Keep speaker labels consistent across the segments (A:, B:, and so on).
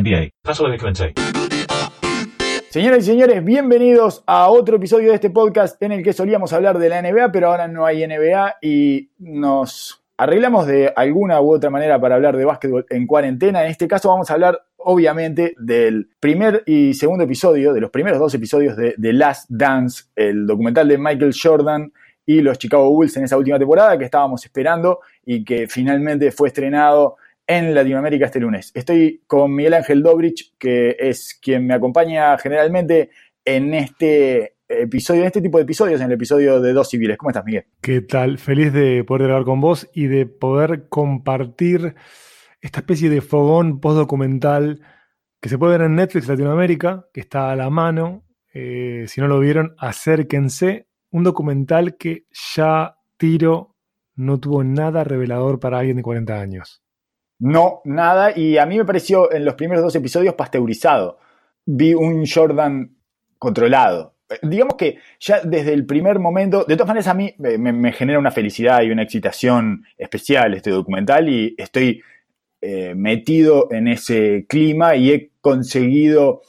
A: NBA.
B: Señoras y señores, bienvenidos a otro episodio de este podcast en el que solíamos hablar de la NBA, pero ahora no hay NBA y nos arreglamos de alguna u otra manera para hablar de básquetbol en cuarentena. En este caso vamos a hablar obviamente del primer y segundo episodio, de los primeros dos episodios de The Last Dance, el documental de Michael Jordan y los Chicago Bulls en esa última temporada que estábamos esperando y que finalmente fue estrenado en Latinoamérica este lunes. Estoy con Miguel Ángel Dobrich, que es quien me acompaña generalmente en este episodio, en este tipo de episodios, en el episodio de Dos Civiles. ¿Cómo estás, Miguel?
C: ¿Qué tal? Feliz de poder grabar con vos y de poder compartir esta especie de fogón postdocumental que se puede ver en Netflix Latinoamérica, que está a la mano. Eh, si no lo vieron, acérquense. Un documental que ya tiro no tuvo nada revelador para alguien de 40 años.
B: No, nada. Y a mí me pareció en los primeros dos episodios pasteurizado. Vi un Jordan controlado. Eh, digamos que ya desde el primer momento, de todas maneras a mí me, genera una felicidad y una excitación especial este documental y estoy eh, metido en ese clima y he conseguido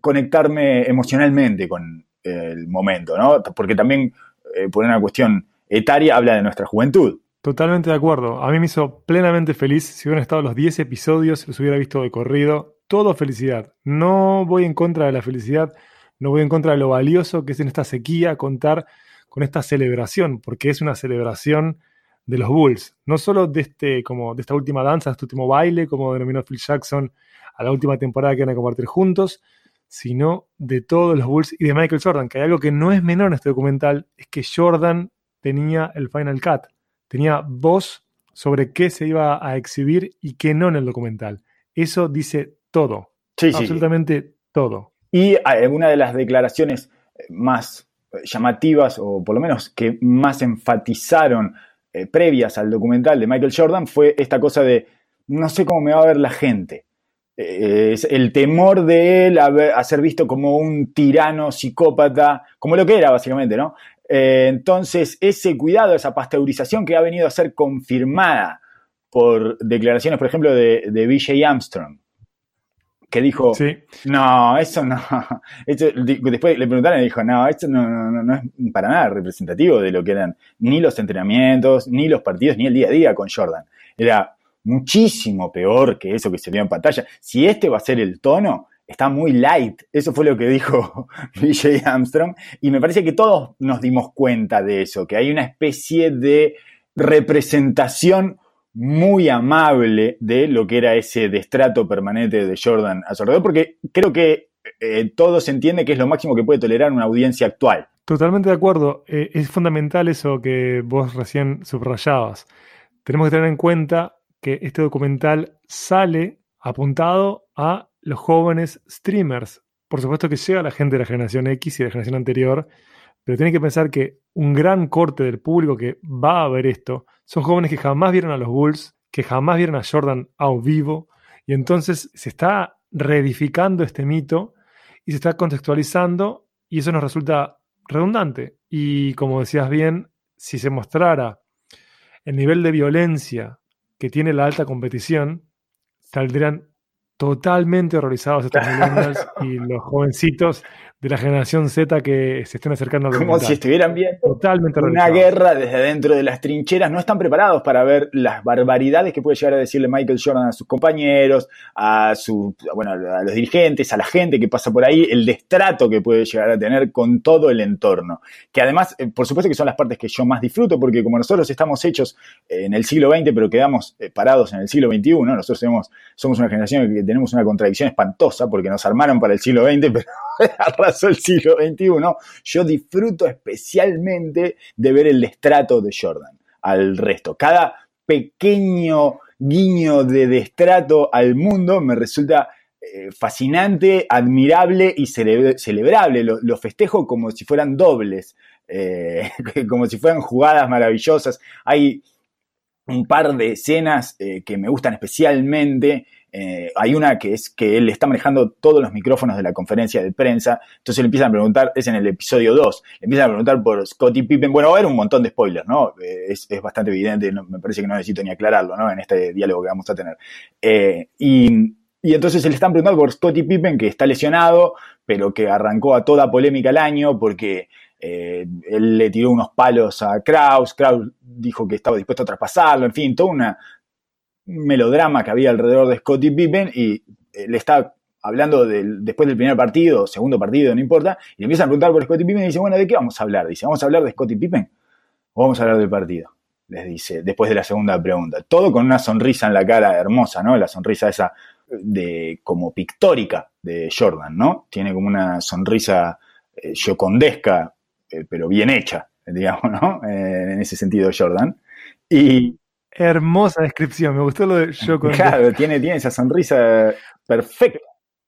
B: conectarme emocionalmente con el momento, ¿no? Porque también, eh, por una cuestión etaria, habla de nuestra juventud.
C: Totalmente de acuerdo. A mí me hizo plenamente feliz. Si hubieran estado los 10 episodios, los hubiera visto de corrido. Todo felicidad. No voy en contra de la felicidad, no voy en contra de lo valioso que es en esta sequía contar con esta celebración, porque es una celebración de los Bulls. No solo de, este, como de esta última danza, de este último baile, como denominó Phil Jackson a la última temporada que van a compartir juntos, sino de todos los Bulls y de Michael Jordan, que hay algo que no es menor en este documental, es que Jordan tenía el Final Cut tenía voz sobre qué se iba a exhibir y qué no en el documental. Eso dice todo. Sí, absolutamente todo.
B: Y eh, una de las declaraciones eh, más eh, llamativas, o por lo menos que más enfatizaron previas al documental de Michael Jordan, fue esta cosa de no sé cómo me va a ver la gente. es el temor de él a, ser visto como un tirano psicópata, como lo que era básicamente, ¿no? Eh, entonces, ese cuidado, esa pasteurización que ha venido a ser confirmada por declaraciones, por ejemplo, de, de BJ Armstrong, que dijo, no, eso no, después le preguntaron y dijo, no, esto no, no, no, es para nada representativo de lo que eran ni los entrenamientos, ni los partidos, ni el día a día con Jordan. Era muchísimo peor que eso que se vio en pantalla. Si este va a ser el tono, está muy light. Eso fue lo que dijo BJ Armstrong. Y me parece que todos nos dimos cuenta de eso, que hay una especie de representación muy amable de lo que era ese destrato permanente de Jordan a su porque creo que eh, todo se entiende que es lo máximo que puede tolerar una audiencia actual.
C: Totalmente de acuerdo. Eh, es fundamental eso que vos recién subrayabas. Tenemos que tener en cuenta que este documental sale apuntado a los jóvenes streamers. Por supuesto que llega la gente de la generación X y de la generación anterior, pero tienen que pensar que un gran corte del público que va a ver esto son jóvenes que jamás vieron a los Bulls, que jamás vieron a Jordan a vivo, y entonces se está reedificando este mito y se está contextualizando, y eso nos resulta redundante. Y como decías bien, si se mostrara el nivel de violencia que tiene la alta competición, saldrían totalmente horrorizados estos millennials y los jovencitos de la generación Z que se estén acercando
B: al Como si estuvieran viendo
C: Totalmente
B: una guerra desde dentro de las trincheras. No están preparados para ver las barbaridades que puede llegar a decirle Michael Jordan a sus compañeros, a, su, bueno, a los dirigentes, a la gente que pasa por ahí, el destrato que puede llegar a tener con todo el entorno. Que además, eh, por supuesto que son las partes que yo más disfruto, porque como nosotros estamos hechos en el siglo XX, pero quedamos eh, parados en el siglo XXI, nosotros somos, somos una generación que tenemos una contradicción espantosa, porque nos armaron para el siglo XX, pero arrasó el siglo XXI, yo disfruto especialmente de ver el destrato de Jordan al resto. Cada pequeño guiño de destrato al mundo me resulta eh, fascinante, admirable y celebrable. Lo, festejo como si fueran dobles, eh, como si fueran jugadas maravillosas. Hay un par de escenas eh, que me gustan especialmente eh, hay una que es que él está manejando todos los micrófonos de la conferencia de prensa, entonces le empiezan a preguntar, es en el episodio 2, le empiezan a preguntar por Scottie Pippen, bueno, va a haber un montón de spoilers, ¿no? Eh, es, bastante evidente, me parece que no necesito ni aclararlo, ¿no? En este diálogo que vamos a tener. Eh, y Y entonces se le están preguntando por Scottie Pippen, que está lesionado, pero que arrancó a toda polémica el año porque él le tiró unos palos a Kraus, Kraus dijo que estaba dispuesto a traspasarlo, en fin, todo una, un melodrama que había alrededor de Scottie Pippen y eh, le está hablando después del primer partido, segundo partido, no importa, y le empiezan a preguntar por Scottie Pippen y dice, bueno, ¿de qué vamos a hablar? Dice, ¿vamos a hablar de Scottie Pippen o vamos a hablar del partido? Les dice, después de la segunda pregunta. Todo con una sonrisa en la cara hermosa, ¿no? La sonrisa esa de como pictórica de Jordan, ¿no? Tiene como una sonrisa eh, yocondesca, eh, pero bien hecha, digamos, ¿no? Eh, en ese sentido Jordan. Y
C: Hermosa descripción, me gustó lo de yocondesca.
B: Claro, tiene, tiene esa sonrisa perfecta.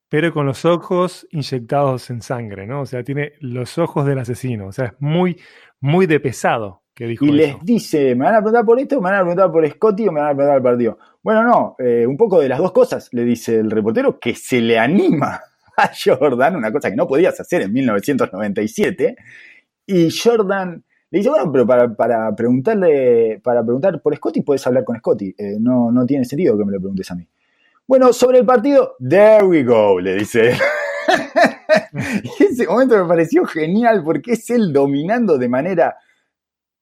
C: Pero con los ojos inyectados en sangre, ¿no? O sea, tiene los ojos del asesino. O sea, es muy, muy de pesado que dijo
B: y
C: eso.
B: les dice, ¿me van a preguntar por esto? ¿Me van a preguntar por Scotty o me van a preguntar por el partido? Bueno, no, eh, un poco de las dos cosas, le dice el reportero, que se le anima a Jordan, una cosa que no podías hacer en 1997. Y Jordan le dice, bueno, pero para, para preguntarle, para preguntar por Scotty puedes hablar con Scotty. Eh, no, no tiene sentido que me lo preguntes a mí. Bueno, sobre el partido, there we go, le dice y ese momento me pareció genial porque es él dominando de manera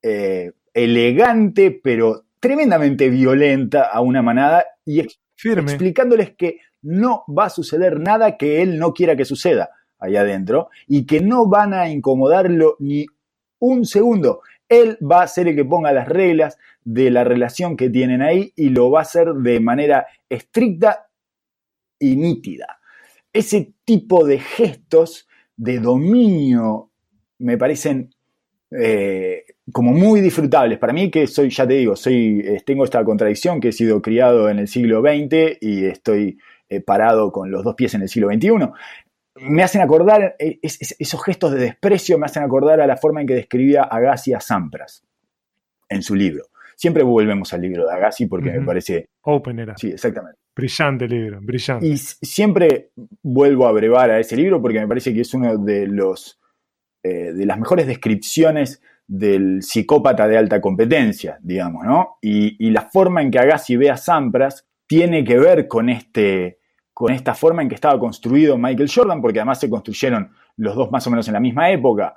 B: eh, elegante, pero tremendamente violenta a una manada y ex-
C: Firme.
B: explicándoles que no va a suceder nada que él no quiera que suceda ahí adentro y que no van a incomodarlo ni un segundo. Él va a ser el que ponga las reglas de la relación que tienen ahí y lo va a hacer de manera estricta y nítida. Ese tipo de gestos de dominio me parecen eh, como muy disfrutables. Para mí que soy, ya te digo, soy, eh, tengo esta contradicción que he sido criado en el siglo XX y estoy eh, parado con los dos pies en el siglo XXI. Me hacen acordar, eh, es- es- esos gestos de desprecio me hacen acordar a la forma en que describía Agassi a Sampras en su libro. Siempre volvemos al libro de Agassi porque me parece,
C: Open era.
B: sí, exactamente.
C: Brillante libro, brillante.
B: Y siempre vuelvo a brevar a ese libro porque me parece que es uno de los eh, de las mejores descripciones del psicópata de alta competencia, digamos, ¿no? Y, y la forma en que Agassi ve a Sampras tiene que ver con este con esta forma en que estaba construido Michael Jordan, porque además se construyeron los dos más o menos en la misma época,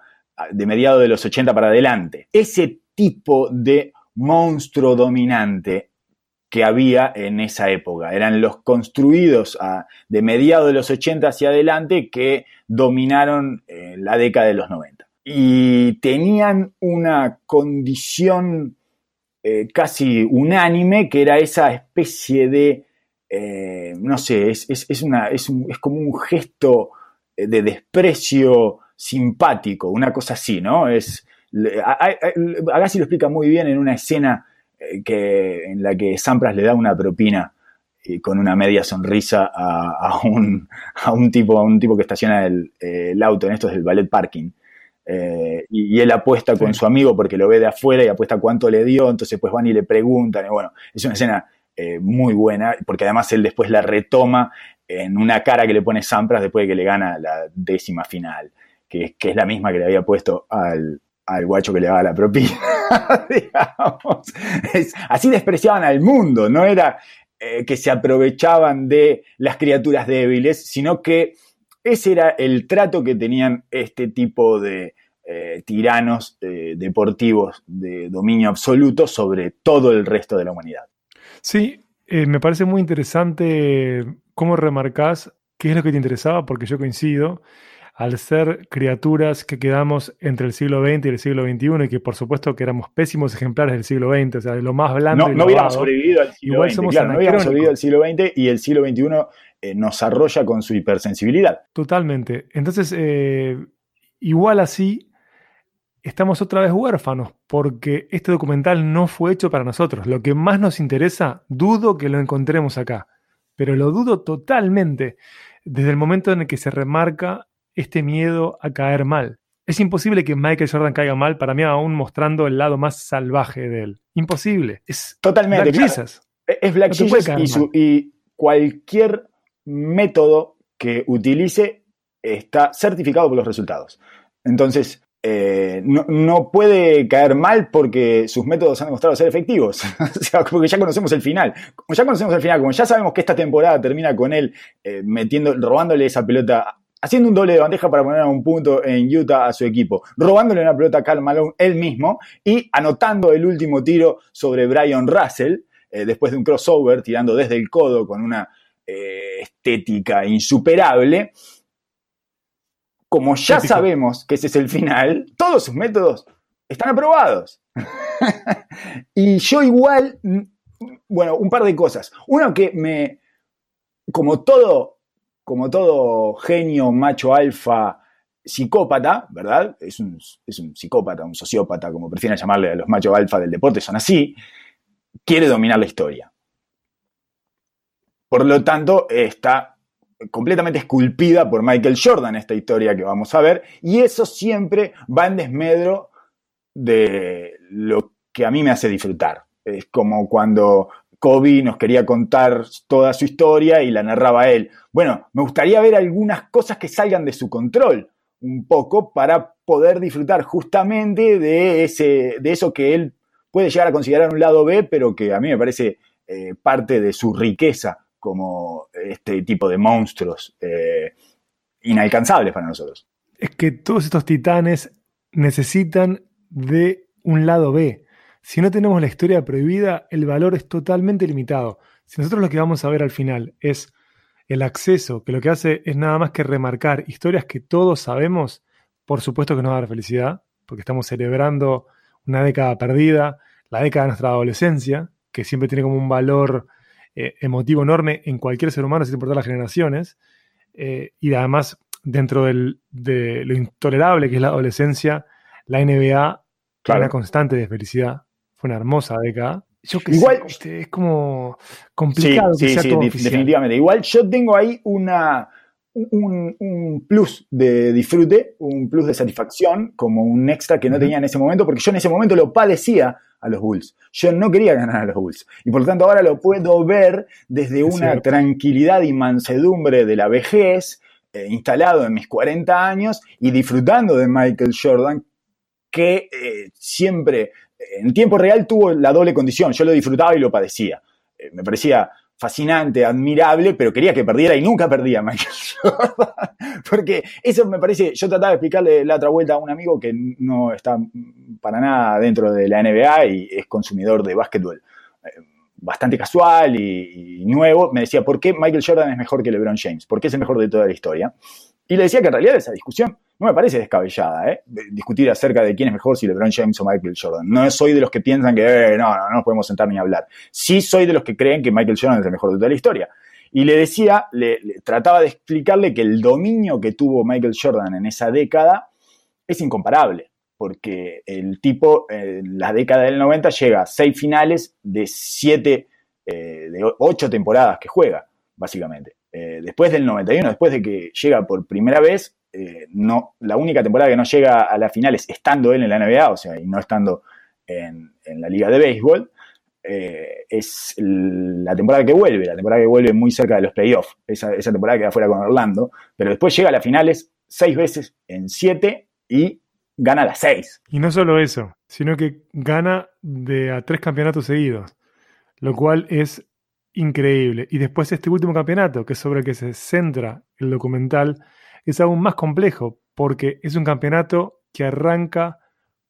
B: de mediados de los 80 para adelante. Ese tipo de monstruo dominante que había en esa época. Eran los construidos de mediados de los 80 hacia adelante que dominaron eh, la década de los 90. Y tenían una condición eh, casi unánime que era esa especie de, eh, no sé, es, es- es una, es, un- es como un gesto eh, de desprecio simpático, una cosa así, ¿no? Es, Agassi lo explica muy bien en una escena eh, que, en la que Sampras le da una propina y con una media sonrisa a, a un, a un tipo, a un tipo que estaciona el, el auto en estos del ballet parking. Eh, y, y él apuesta con
C: Sí.
B: su amigo porque lo ve de afuera y apuesta cuánto le dio, entonces pues van y le preguntan. Y bueno, es una escena eh, muy buena, porque además él después la retoma en una cara que le pone Sampras después de que le gana la décima final, que, es la misma que le había puesto al, al guacho que le daba la propina. así despreciaban al mundo, no era eh, que se aprovechaban de las criaturas débiles, sino que ese era el trato que tenían este tipo de eh, tiranos deportivos de dominio absoluto sobre todo el resto de la humanidad.
C: Sí, eh, me parece muy interesante cómo remarcás qué es lo que te interesaba, porque yo coincido, al ser criaturas que quedamos entre el siglo XX y el siglo XXI, y que por supuesto que éramos pésimos ejemplares del siglo XX, o sea, de lo más blando
B: No,
C: y
B: no hubiéramos sobrevivido al siglo
C: Igual
B: XX, claro, no hubiéramos sobrevivido al siglo XX y el siglo XXI eh, nos arrolla con su hipersensibilidad.
C: Totalmente. Entonces, eh, igual así, estamos otra vez huérfanos, porque este documental no fue hecho para nosotros. Lo que más nos interesa, dudo que lo encontremos acá, pero lo dudo totalmente desde el momento en el que se remarca este miedo a caer mal. Es imposible que Michael Jordan caiga mal, para mí aún mostrando el lado más salvaje de él. Imposible. Es
B: Totalmente.
C: Black
B: claro. Es Black
C: No
B: Jesus su- y cualquier método que utilice está certificado por los resultados. Entonces, eh, no, puede caer mal porque sus métodos han demostrado ser efectivos. o sea, porque ya conocemos el final. Como ya conocemos el final, como ya sabemos que esta temporada termina con él eh, metiendo, robándole esa pelota, haciendo un doble de bandeja para poner a un punto en Utah a su equipo, robándole una pelota a Carl Malone él mismo y anotando el último tiro sobre Brian Russell, eh, después de un crossover, tirando desde el codo con una estética insuperable como ya sabemos que ese es el final, todos sus métodos están aprobados. y yo igual, bueno, un par de cosas. Uno que me, como todo, como todo genio macho alfa psicópata, ¿verdad? Es un, es un psicópata, un sociópata, como prefieren llamarle a los machos alfa del deporte, son así, quiere dominar la historia. Por lo tanto, está completamente esculpida por Michael Jordan esta historia que vamos a ver, y eso siempre va en desmedro de lo que a mí me hace disfrutar. Es como cuando Kobe nos quería contar toda su historia y la narraba él. Bueno, me gustaría ver algunas cosas que salgan de su control un poco para poder disfrutar justamente de, ese, de eso que él puede llegar a considerar un lado B, pero que a mí me parece eh, parte de su riqueza como este tipo de monstruos eh, inalcanzables para nosotros.
C: Es que todos estos titanes necesitan de un lado B. Si no tenemos la historia prohibida, el valor es totalmente limitado. Si nosotros lo que vamos a ver al final es el acceso, que lo que hace es nada más que remarcar historias que todos sabemos, por supuesto que nos va a dar felicidad, porque estamos celebrando una década perdida, la década de nuestra adolescencia, que siempre tiene como un valor eh, emotivo enorme en cualquier ser humano, sin importar las generaciones. Eh, y además, dentro de lo intolerable que es la adolescencia, la NBA fue una constante de felicidad. Fue una hermosa década. Yo que Igual, es como complicado.
B: Sí, sí, definitivamente. Igual yo tengo ahí una, un, un, plus de disfrute, un plus de satisfacción, como un extra que no tenía en ese momento, porque yo en ese momento lo padecía a los Bulls. Yo no quería ganar a los Bulls. Y por lo tanto ahora lo puedo ver desde una tranquilidad y mansedumbre de la vejez, eh, instalado en mis 40 años y disfrutando de Michael Jordan, que eh, siempre en tiempo real tuvo la doble condición. Yo lo disfrutaba y lo padecía. Eh, me parecía fascinante, admirable, pero quería que perdiera y nunca perdía Michael Jordan. Porque eso me parece, yo trataba de explicarle la otra vuelta a un amigo que no está para nada dentro de la NBA y es consumidor de básquetbol eh, bastante casual y, nuevo, me decía, ¿por qué Michael Jordan es mejor que LeBron James? ¿Por qué es el mejor de toda la historia? Y le decía que en realidad esa discusión no me parece descabellada, ¿eh? Discutir acerca de quién es mejor, si LeBron James o Michael Jordan. No soy de los que piensan que, eh, no, no, no nos podemos sentar ni hablar. Sí soy de los que creen que Michael Jordan es el mejor de toda la historia. Y le decía, le, trataba de explicarle que el dominio que tuvo Michael Jordan en esa década es incomparable, porque el tipo en la década del 90 llega a seis finales de siete, eh, de ocho temporadas que juega, básicamente. Eh, después del 91, después de que llega por primera vez, eh, no, la única temporada que no llega a las finales estando él en la NBA, o sea, y no estando en, la liga de béisbol, eh, es la temporada que vuelve, la temporada que vuelve muy cerca de los playoffs, esa, esa temporada queda fuera con Orlando, pero después llega a las finales seis veces en siete y gana las seis.
C: Y no solo eso, sino que gana de a tres campeonatos seguidos, lo cual es increíble. Y después este último campeonato, que es sobre el que se centra el documental, es aún más complejo porque es un campeonato que arranca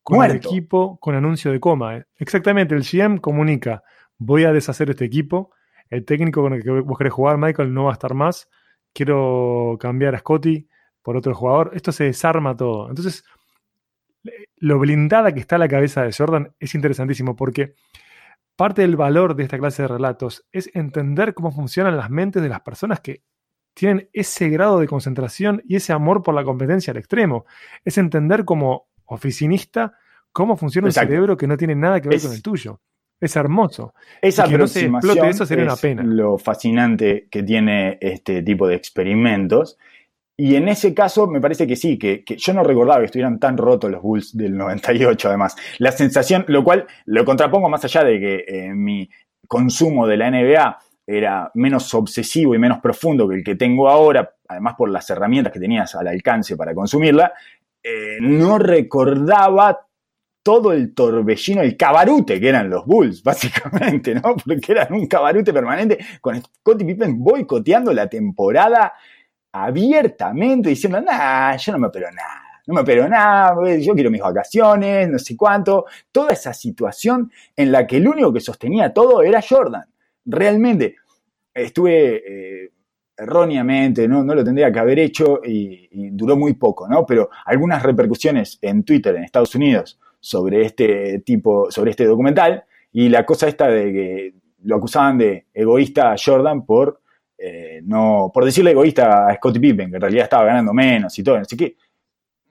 C: con el equipo con anuncio de coma. ¿eh? Exactamente, el GM comunica, voy a deshacer este equipo, el técnico con el que vos querés jugar, Michael, no va a estar más, quiero cambiar a Scotty por otro jugador, esto se desarma todo. Entonces, lo blindada que está la cabeza de Jordan es interesantísimo porque parte del valor de esta clase de relatos es entender cómo funcionan las mentes de las personas que tienen ese grado de concentración y ese amor por la competencia al extremo. Es entender como oficinista cómo funciona el cerebro que no tiene nada que ver con el tuyo. Es hermoso.
B: Esa que no se explote eso sería una pena. Lo fascinante que tiene este tipo de experimentos. Y en ese caso me parece que sí, que, yo no recordaba que estuvieran tan rotos los Bulls del 98 además. La sensación, lo cual lo contrapongo más allá de que eh, mi consumo de la NBA era menos obsesivo y menos profundo que el que tengo ahora, además por las herramientas que tenías al alcance para consumirla, eh, no recordaba todo el torbellino, el cabarute que eran los Bulls, básicamente, ¿no? Porque eran un cabarute permanente con Scottie Pippen boicoteando la temporada abiertamente, diciendo, nah, yo no me opero nada. No me opero nada, yo quiero mis vacaciones, no sé cuánto. Toda esa situación en la que el único que sostenía todo era Jordan. Realmente, estuve eh, erróneamente, ¿no? no lo tendría que haber hecho y, y, duró muy poco, ¿no? Pero algunas repercusiones en Twitter en Estados Unidos sobre este tipo, sobre este documental, y la cosa esta de que lo acusaban de egoísta a Jordan por eh, no, por decirle egoísta a Scottie Pippen, que en realidad estaba ganando menos y todo. Así que,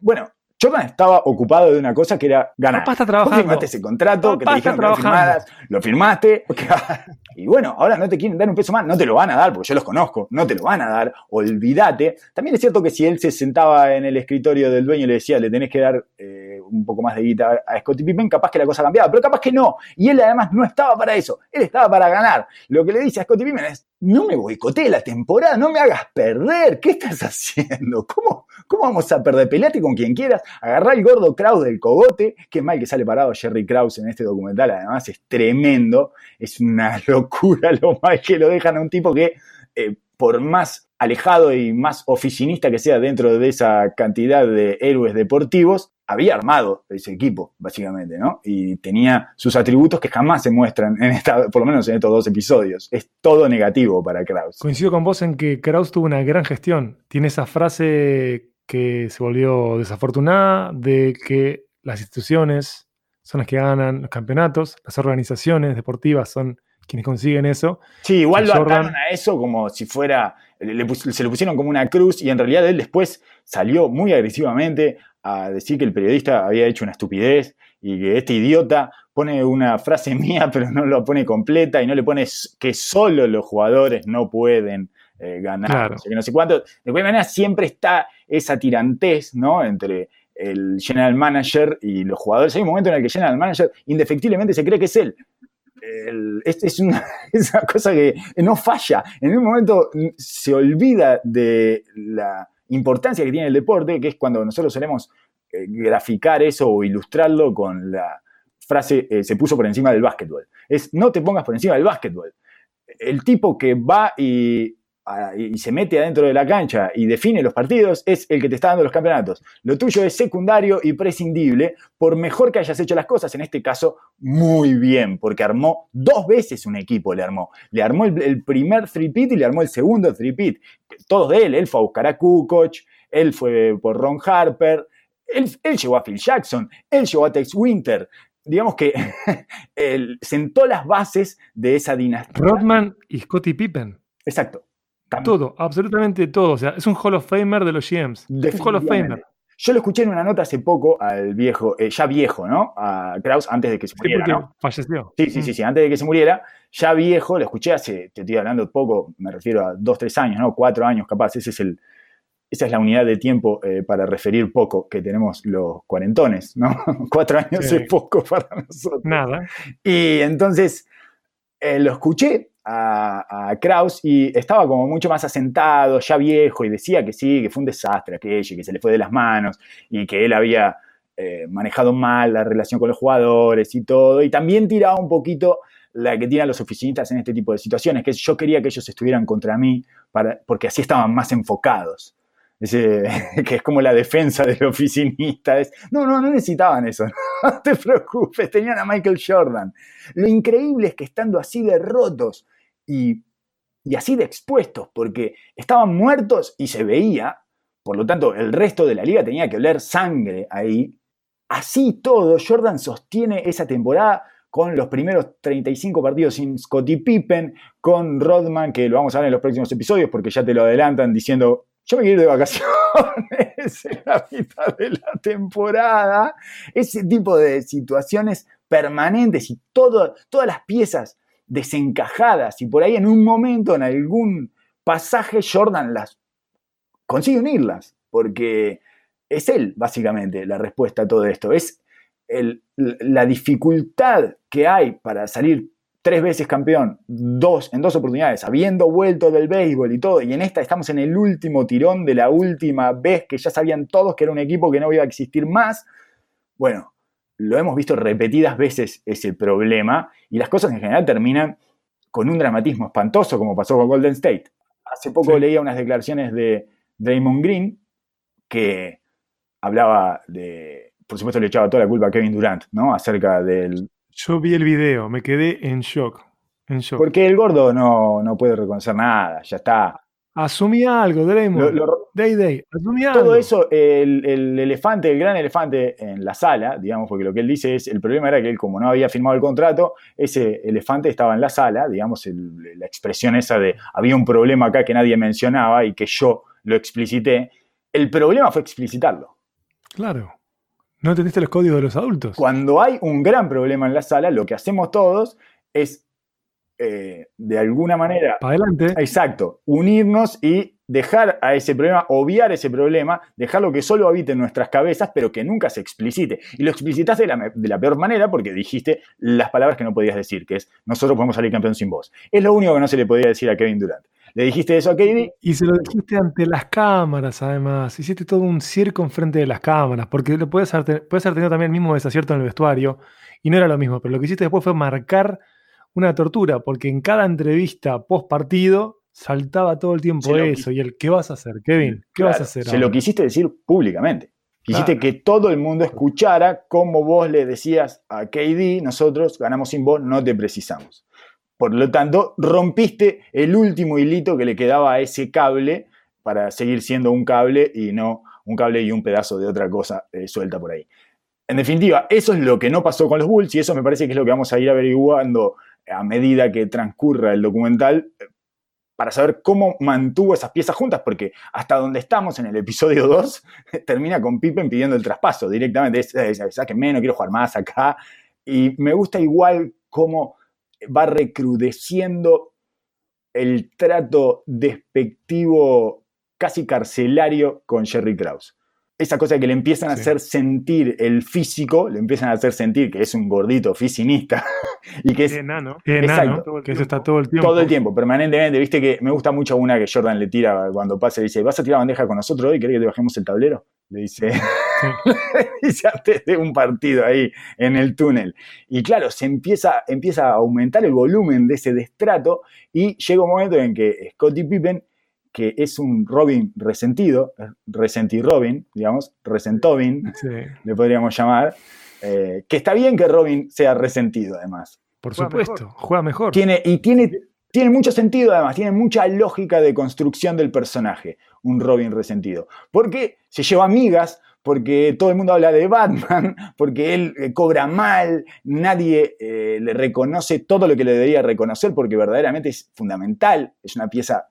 B: bueno, Jordan estaba ocupado de una cosa que era ganar.
C: Papá está trabajando.
B: firmaste ese contrato que te dijeron que lo firmaste. y bueno, ahora no te quieren dar un peso más, no te lo van a dar, porque yo los conozco, no te lo van a dar, olvídate. También es cierto que si él se sentaba en el escritorio del dueño y le decía, le tenés que dar eh, un poco más de guita a Scottie Pippen, capaz que la cosa cambiaba, pero capaz que no. Y él además no estaba para eso, él estaba para ganar. Lo que le dice a Scottie Pippen es, no me boicoteé la temporada, no me hagas perder, ¿qué estás haciendo? ¿Cómo, cómo vamos a perder? Peleate con quien quieras, agarrá el gordo Kraus del cogote, qué mal que sale parado Jerry Kraus en este documental, además es tremendo, es una locura lo mal que lo dejan a un tipo que, eh, por más alejado y más oficinista que sea dentro de esa cantidad de héroes deportivos, había armado ese equipo, básicamente, ¿no? Y tenía sus atributos que jamás se muestran, en esta, por lo menos en estos dos episodios. Es todo negativo para Kraus.
C: Coincido con vos en que Kraus tuvo una gran gestión. Tiene esa frase que se volvió desafortunada de que las instituciones son las que ganan los campeonatos, las organizaciones deportivas son quienes consiguen eso.
B: Sí, igual lo Jordan... ataron a eso como si fuera, le, se lo pusieron como una cruz y en realidad él después salió muy agresivamente a decir que el periodista había hecho una estupidez y que este idiota pone una frase mía pero no lo pone completa y no le pone que solo los jugadores no pueden eh, ganar,
C: Claro.
B: no sé qué, no sé cuánto. De cualquier manera siempre está esa tirantez, ¿no? Entre el general manager y los jugadores. Hay un momento en el que el general manager indefectiblemente se cree que es él. El- es, es una, es una cosa que no falla. En un momento mm, se olvida de la importancia que tiene el deporte, que es cuando nosotros solemos eh, graficar eso o ilustrarlo con la frase eh, se puso por encima del básquetbol. Es no te pongas por encima del básquetbol. El tipo que va y, a- y se mete adentro de la cancha y define los partidos es el que te está dando los campeonatos. Lo tuyo es secundario y prescindible, por mejor que hayas hecho las cosas, en este caso muy bien, porque armó dos veces un equipo, le armó. Le armó el, el primer three-peat y le armó el segundo three-peat. Todos de él, él fue a buscar a Kukoc, él fue por Ron Harper, él, él llevó a Phil Jackson, él llevó a Tex Winter. Digamos que él sentó las bases de esa dinastía.
C: Rodman y Scottie Pippen.
B: Exacto.
C: Todo, absolutamente todo. O sea, es un Hall of Famer de los GMs. Un Hall of. Famer.
B: Yo lo escuché en una nota hace poco al viejo, eh, ya viejo, ¿no? A Kraus antes de que se
C: Sí,
B: muriera, ¿no?
C: falleció.
B: Sí, sí, sí,
C: Mm.
B: sí, antes de que se muriera, ya viejo, lo escuché hace, te estoy hablando poco, me refiero a dos, tres años, ¿no? Cuatro años capaz, ese es el, esa es la unidad de tiempo eh, para referir poco que tenemos los cuarentones, ¿no? Cuatro años
C: Sí.
B: es poco para nosotros.
C: Nada.
B: Y entonces eh, lo escuché a, a Kraus y estaba como mucho más asentado, ya viejo, y decía que sí, que fue un desastre aquello, que se le fue de las manos, y que él había eh, manejado mal la relación con los jugadores y todo, y también tiraba un poquito la que tiran los oficinistas en este tipo de situaciones, que yo quería que ellos estuvieran contra mí, para, porque así estaban más enfocados. Que es como la defensa del oficinista. Es, no, no, no necesitaban eso. No te preocupes, tenían a Michael Jordan. Lo increíble es que estando así de rotos y, y así de expuestos, porque estaban muertos y se veía, por lo tanto el resto de la liga tenía que oler sangre ahí. Así todo, Jordan sostiene esa temporada con los primeros 35 partidos sin Scottie Pippen, con Rodman, que lo vamos a ver en los próximos episodios, porque ya te lo adelantan diciendo, yo me quiero ir de vacaciones en la mitad de la temporada. Ese tipo de situaciones permanentes y todo, todas las piezas desencajadas y por ahí en un momento, en algún pasaje, Jordan las consigue unirlas, porque es él básicamente la respuesta a todo esto. Es el- la dificultad que hay para salir tres veces campeón, dos, en dos oportunidades, habiendo vuelto del béisbol y todo, y en esta estamos en el último tirón de la última vez que ya sabían todos que era un equipo que no iba a existir más. Bueno, lo hemos visto repetidas veces ese problema y las cosas en general terminan con un dramatismo espantoso como pasó con Golden State. Hace poco leía unas declaraciones de Draymond Green que hablaba de, por supuesto le echaba toda la culpa a Kevin Durant, ¿no? Acerca del
C: yo vi el video, me quedé en shock. En shock.
B: Porque el gordo no, no puede reconocer nada, ya está.
C: Asumía algo, Draymond. day Day, asumía
B: todo eso, el, el, elefante, el gran elefante en la sala, digamos, porque lo que él dice es, el problema era que él como no había firmado el contrato, ese elefante estaba en la sala, digamos, la expresión esa de había un problema acá que nadie mencionaba y que yo lo explicité. El problema fue explicitarlo.
C: Claro. No entendiste los códigos de los adultos.
B: Cuando hay un gran problema en la sala, lo que hacemos todos es, eh, de alguna manera...
C: Para adelante.
B: Exacto. Unirnos y dejar a ese problema, obviar ese problema, dejarlo que solo habite en nuestras cabezas, pero que nunca se explicite. Y lo explicitas de la, de la, peor manera porque dijiste las palabras que no podías decir, que es nosotros podemos salir campeón sin vos. Es lo único que no se le podía decir a Kevin Durant. Le dijiste eso a KD.
C: Y se lo dijiste ante las cámaras, además. Hiciste todo un circo enfrente de las cámaras, porque lo puedes haber, puedes haber tenido también el mismo desacierto en el vestuario, y no era lo mismo, pero lo que hiciste después fue marcar una tortura, porque en cada entrevista post partido saltaba todo el tiempo eso. Y el, ¿qué vas a hacer, Kevin? ¿Qué vas a hacer?
B: Se lo quisiste decir públicamente. Quisiste que todo el mundo escuchara cómo vos le decías a KD, nosotros ganamos sin vos, no te precisamos. Por lo tanto, rompiste el último hilito que le quedaba a ese cable para seguir siendo un cable y no un cable y un pedazo de otra cosa eh, suelta por ahí. En definitiva, eso es lo que no pasó con los Bulls y eso me parece que es lo que vamos a ir averiguando a medida que transcurra el documental eh, para saber cómo mantuvo esas piezas juntas, porque hasta donde estamos en el episodio 2, termina con Pippen pidiendo el traspaso directamente, sáquenme, no quiero jugar más acá. Y me gusta igual cómo va recrudeciendo el trato despectivo, casi carcelario con Jerry Krause. Esa cosa que le empiezan a hacer sentir el físico, le empiezan a hacer sentir que es un gordito oficinista y que es
C: enano, exacto, que eso está todo el tiempo.
B: Todo el tiempo, permanentemente. Viste que me gusta mucho una que Jordan le tira cuando pasa y dice, ¿vas a tirar bandeja con nosotros hoy? ¿Querés que te bajemos el tablero? Le dice, dice antes de un partido ahí en el túnel. Y claro, se empieza, empieza a aumentar el volumen de ese destrato y llega un momento en que Scottie Pippen, que es un Robin resentido, resentí Robin, digamos, resentovin, le podríamos llamar, eh, que está bien que Robin sea resentido además.
C: Por supuesto, juega mejor.
B: Tiene, y tiene, tiene mucho sentido además, tiene mucha lógica de construcción del personaje, un Robin resentido. Porque se lleva amigas, porque todo el mundo habla de Batman, porque él eh, cobra mal, nadie eh, le reconoce todo lo que le debería reconocer, porque verdaderamente es fundamental, es una pieza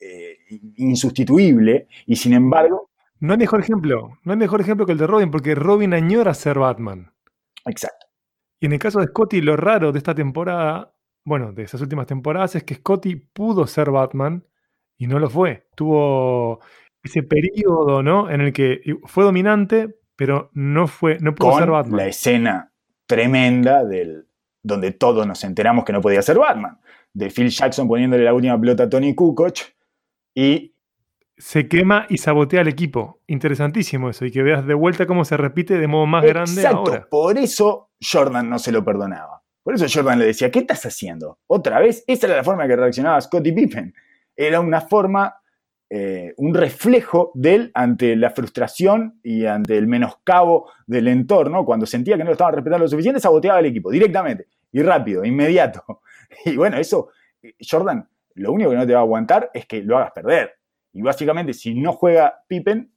B: eh, insustituible, y sin embargo...
C: No hay mejor ejemplo, no hay mejor ejemplo que el de Robin, porque Robin añora ser Batman.
B: Exacto.
C: Y en el caso de Scotty, lo raro de esta temporada, bueno, de esas últimas temporadas, es que Scotty pudo ser Batman y no lo fue. Tuvo ese periodo, ¿no? En el que fue dominante, pero no fue, no pudo ser Batman.
B: La escena tremenda del, donde todos nos enteramos que no podía ser Batman. De Phil Jackson poniéndole la última pelota a Tony Kukoc y.
C: Se quema y sabotea al equipo. Interesantísimo eso. Y que veas de vuelta cómo se repite de modo más grande ahora.
B: Por eso Jordan no se lo perdonaba. Por eso Jordan le decía, ¿qué estás haciendo? Otra vez, esa era la forma en que reaccionaba Scottie Pippen. Era una forma eh, un reflejo de él ante la frustración y ante el menoscabo del entorno, cuando sentía que no lo estaban respetando lo suficiente, saboteaba al equipo directamente y rápido, inmediato. Y bueno, eso, Jordan, lo único que no te va a aguantar es que lo hagas perder. Y básicamente, si no juega Pippen,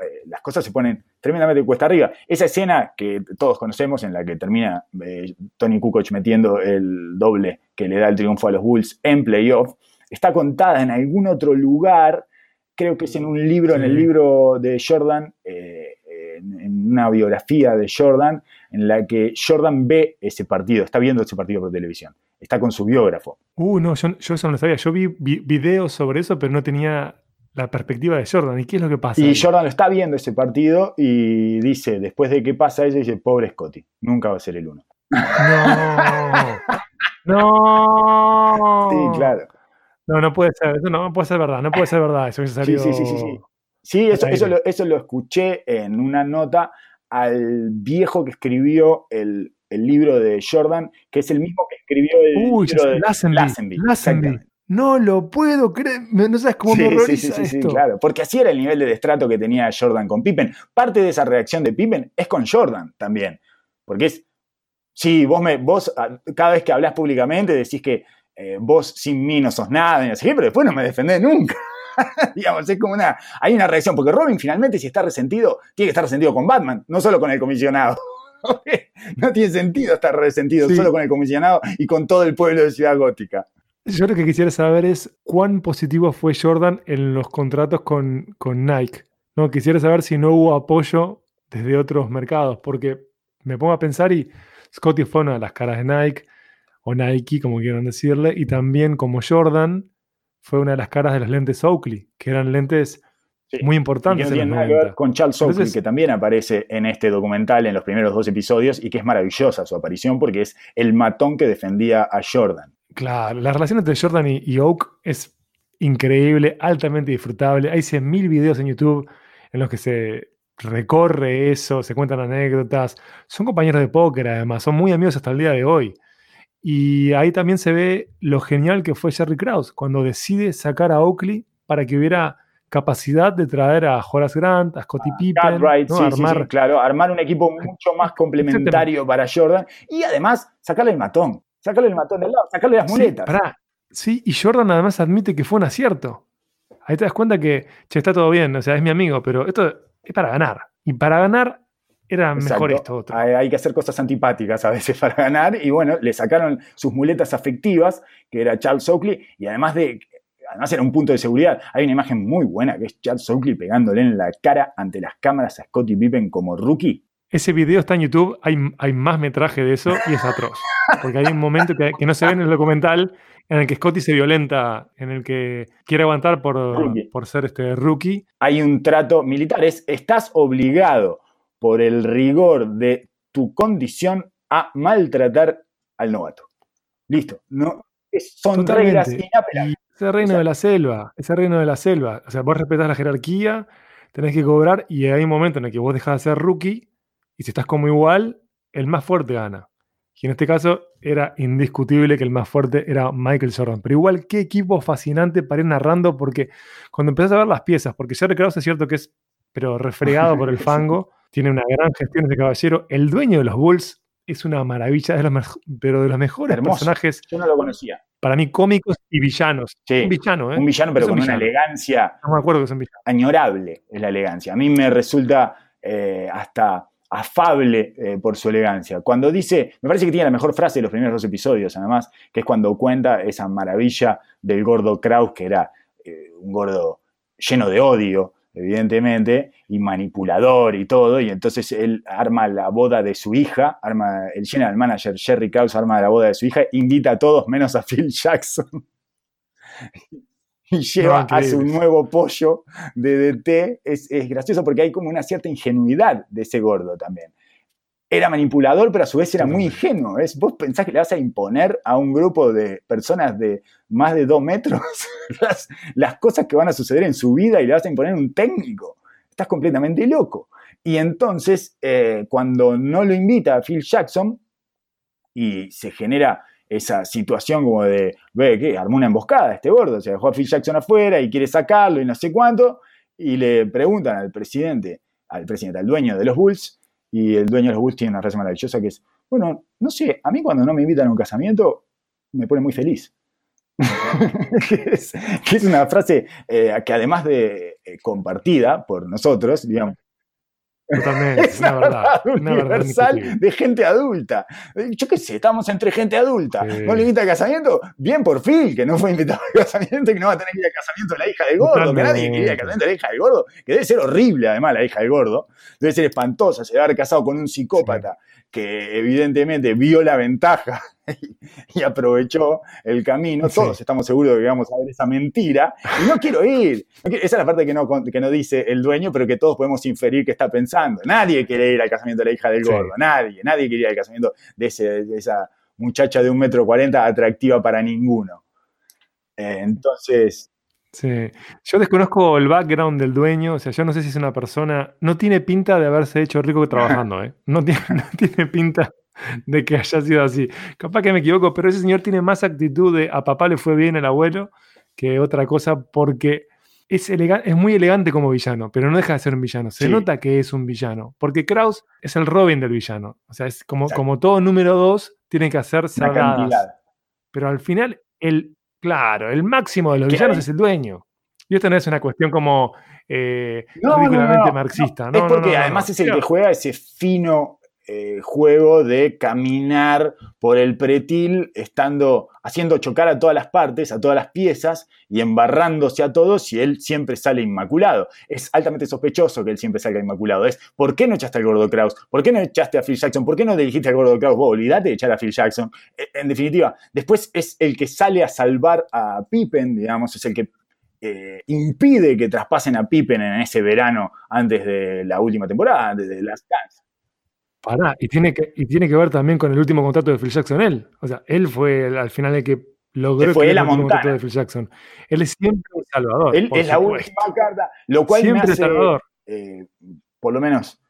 B: eh, las cosas se ponen tremendamente cuesta arriba. Esa escena que todos conocemos en la que termina eh, Tony Kukoc metiendo el doble que le da el triunfo a los Bulls en playoff, está contada en algún otro lugar, creo que es en un libro, en el libro de Jordan, eh, en, una biografía de Jordan, en la que Jordan ve ese partido, está viendo ese partido por televisión, está con su biógrafo.
C: Uh, no, yo, eso no lo sabía, yo vi, videos sobre eso, pero no tenía la perspectiva de Jordan. ¿Y qué es lo que pasa?
B: Y Jordan lo está viendo ese partido y dice, después de que pasa eso, dice, pobre Scotty, nunca va a ser el uno.
C: No. No.
B: Sí, claro.
C: No, no puede ser, eso no puede ser verdad, no puede ser verdad, eso que
B: Sí, sí, sí, sí, sí. Sí, eso, eso, lo, eso lo escuché en una nota al viejo que escribió el, el libro de Jordan, que es el mismo que escribió el
C: Uy,
B: libro de
C: Lazenby,
B: Lazenby,
C: Lazenby.
B: exactamente.
C: No lo puedo creer, me- no sabes cómo me
B: Sí, sí,
C: horroriza
B: sí, sí, sí,
C: esto.
B: claro. Porque así era el nivel de destrato que tenía Jordan con Pippen. Parte de esa reacción de Pippen es con Jordan también. Porque es. Sí, vos, me, vos ah, cada vez que hablas públicamente decís que eh, vos sin mí no sos nada, y qué, pero después no me defendés nunca. Digamos, es como una. Hay una reacción. Porque Robin finalmente, si está resentido, tiene que estar resentido con Batman, no solo con el comisionado. no tiene sentido estar resentido
C: Sí.
B: solo con el comisionado y con todo el pueblo de Ciudad Gótica.
C: Yo lo que quisiera saber es cuán positivo fue Jordan en los contratos con, con Nike. No, quisiera saber si no hubo apoyo desde otros mercados, porque me pongo a pensar y Scotty fue una de las caras de Nike, o Nike, como quieran decirle, y también como Jordan fue una de las caras de los lentes Oakley, que eran lentes
B: Sí.
C: muy
B: Y que
C: importantes
B: no
C: en
B: tiene
C: los
B: nada que ver
C: 90.
B: con Charles Oakley,
C: Entonces-
B: que también aparece en este documental en los primeros dos episodios y que es maravillosa su aparición porque es el matón que defendía a Jordan.
C: Claro, la relación entre Jordan y, y Oak es increíble, altamente disfrutable. Hay 100.000 videos en YouTube en los que se recorre eso, se cuentan anécdotas. Son compañeros de póker, además, son muy amigos hasta el día de hoy. Y ahí también se ve lo genial que fue Jerry Krause cuando decide sacar a Oakley para que hubiera capacidad de traer a Horace Grant, a Scottie Pippen,
B: Cartwright,
C: ¿no?
B: sí, sí,
C: armar
B: sí, claro, armar un equipo mucho más complementario para Jordan y además sacarle el matón, sacarle el matón del lado, sacarle las
C: Sí,
B: muletas.
C: pará. Sí, y Jordan además admite que fue un acierto. Ahí te das cuenta que, che, está todo bien, o sea, es mi amigo, pero esto es para ganar. Y para ganar era mejor
B: Exacto.
C: esto otro.
B: Hay, hay que hacer cosas antipáticas a veces para ganar y bueno, le sacaron sus muletas afectivas, que era Charles Oakley, y además de, además era un punto de seguridad. Hay una imagen muy buena que es Charles Oakley pegándole en la cara ante las cámaras a Scottie Pippen como rookie.
C: Ese video está en YouTube, hay, hay más metraje de eso y es atroz. Porque hay un momento que, que no se ve en el documental en el que Scotty se violenta, en el que quiere aguantar por, por ser este rookie.
B: Hay un trato militar, es, estás obligado por el rigor de tu condición a maltratar al novato. Listo, no, son
C: Totalmente.
B: reglas inapelables.
C: Ese reino de la selva, ese reino de la selva. O sea, vos respetás la jerarquía, tenés que cobrar y hay un momento en el que vos dejás de ser rookie y si estás como igual, el más fuerte gana. Y en este caso era indiscutible que el más fuerte era Michael Jordan. Pero igual, qué equipo fascinante para ir narrando porque cuando empezás a ver las piezas, porque Jerry Krause es cierto que es pero refregado por el fango, tiene una gran gestión ese caballero. El dueño de los Bulls es una maravilla, de los pero de los mejores
B: Hermoso.
C: personajes
B: Yo no lo conocía.
C: para mí cómicos y villanos.
B: Sí,
C: Un villano, ¿eh?
B: Un villano, pero
C: un
B: con una elegancia
C: No me acuerdo que es un villano.
B: añorable, es la elegancia. A mí me resulta eh, hasta afable eh, por su elegancia. Cuando dice, me parece que tiene la mejor frase de los primeros dos episodios, además, que es cuando cuenta esa maravilla del gordo Kraus, que era eh, un gordo lleno de odio, evidentemente, y manipulador y todo, y entonces él arma la boda de su hija, arma el general manager Jerry Krause arma la boda de su hija, invita a todos menos a Phil Jackson. y lleva a su nuevo pollo de DT. Es, es gracioso porque hay como una cierta ingenuidad de ese gordo también. Era manipulador, pero a su vez era muy ingenuo. ¿ves? Vos pensás que le vas a imponer a un grupo de personas de más de dos metros las, las cosas que van a suceder en su vida y le vas a imponer un técnico. Estás completamente loco. Y entonces, eh, cuando no lo invita a Phil Jackson y se genera esa situación como de, ve, ¿qué? Armó una emboscada este gordo, o sea, dejó a Phil Jackson afuera y quiere sacarlo y no sé cuánto, y le preguntan al presidente, al presidente, al dueño de los Bulls, y el dueño de los Bulls tiene una frase maravillosa que es, bueno, no sé, a mí cuando no me invitan a un casamiento, me pone muy feliz. que, es, una frase eh, que además de eh, compartida por nosotros, digamos,
C: Totalmente,
B: es
C: una verdad. Una verdad
B: universal
C: indiscutible.
B: de gente adulta. Eh, Yo qué sé, estamos entre gente adulta.
C: Sí.
B: ¿No le invita al casamiento? Bien por Phil, que no fue invitado al casamiento y que no va a tener que ir al casamiento de la hija del gordo. Que nadie al
C: Totalmente.
B: casamiento de la hija del gordo, que debe ser horrible además la hija del gordo. Debe ser espantosa, se debe haber casado con un psicópata que evidentemente vio la ventaja y, aprovechó el camino.
C: Sí.
B: Todos estamos seguros de que vamos a ver esa mentira. Y no quiero ir. No quiero- esa es la parte que no, que no dice el dueño, pero que todos podemos inferir que está pensando. Nadie quiere ir al casamiento de la hija del
C: Sí.
B: gordo. Nadie. Nadie quiere ir al casamiento de, ese- de esa muchacha de un metro cuarenta atractiva para ninguno. Eh, entonces,
C: Sí, yo desconozco el background del dueño, o sea, yo no sé si es una persona, no tiene pinta de haberse hecho rico trabajando, ¿eh? No tiene, no tiene pinta de que haya sido así. Capaz que me equivoco, pero ese señor tiene más actitud de a papá le fue bien el abuelo que otra cosa porque es, es muy elegante como villano, pero no deja de ser un villano. Se
B: Sí.
C: nota que es un villano, porque Kraus es el Robin del villano. O sea, es como, como todo número dos, tiene que hacer
B: cantidad.
C: Pero al final, el, claro, el máximo de los
B: ¿Qué
C: villanos
B: hay?
C: es el dueño. Y esto no es una cuestión como eh,
B: No, no, no,
C: ridículamente
B: no,
C: marxista.
B: no.
C: No,
B: es porque además es el que juega ese fino eh, juego de caminar por el pretil, estando, haciendo chocar a todas las partes, a todas las piezas y embarrándose a todos y él siempre sale inmaculado. Es altamente sospechoso que él siempre salga inmaculado. Es, ¿por qué no echaste al gordo Kraus? ¿Por qué no echaste a Phil Jackson? ¿Por qué no dirigiste al gordo Kraus? Vos olvidate de echar a Phil Jackson. Eh, En definitiva, después es el que sale a salvar a Pippen, digamos, es el que eh, impide que traspasen a Pippen en ese verano antes de la última temporada, antes de las Dance.
C: Pará, y tiene, que, y tiene que ver también con el último contrato de Phil Jackson, él. O sea, él fue el- al final el que logró
B: fue
C: el último contrato de Phil Jackson. Él es siempre un salvador.
B: Él es la última carta, lo cual
C: Siempre
B: me hace,
C: salvador.
B: eh, por lo menos,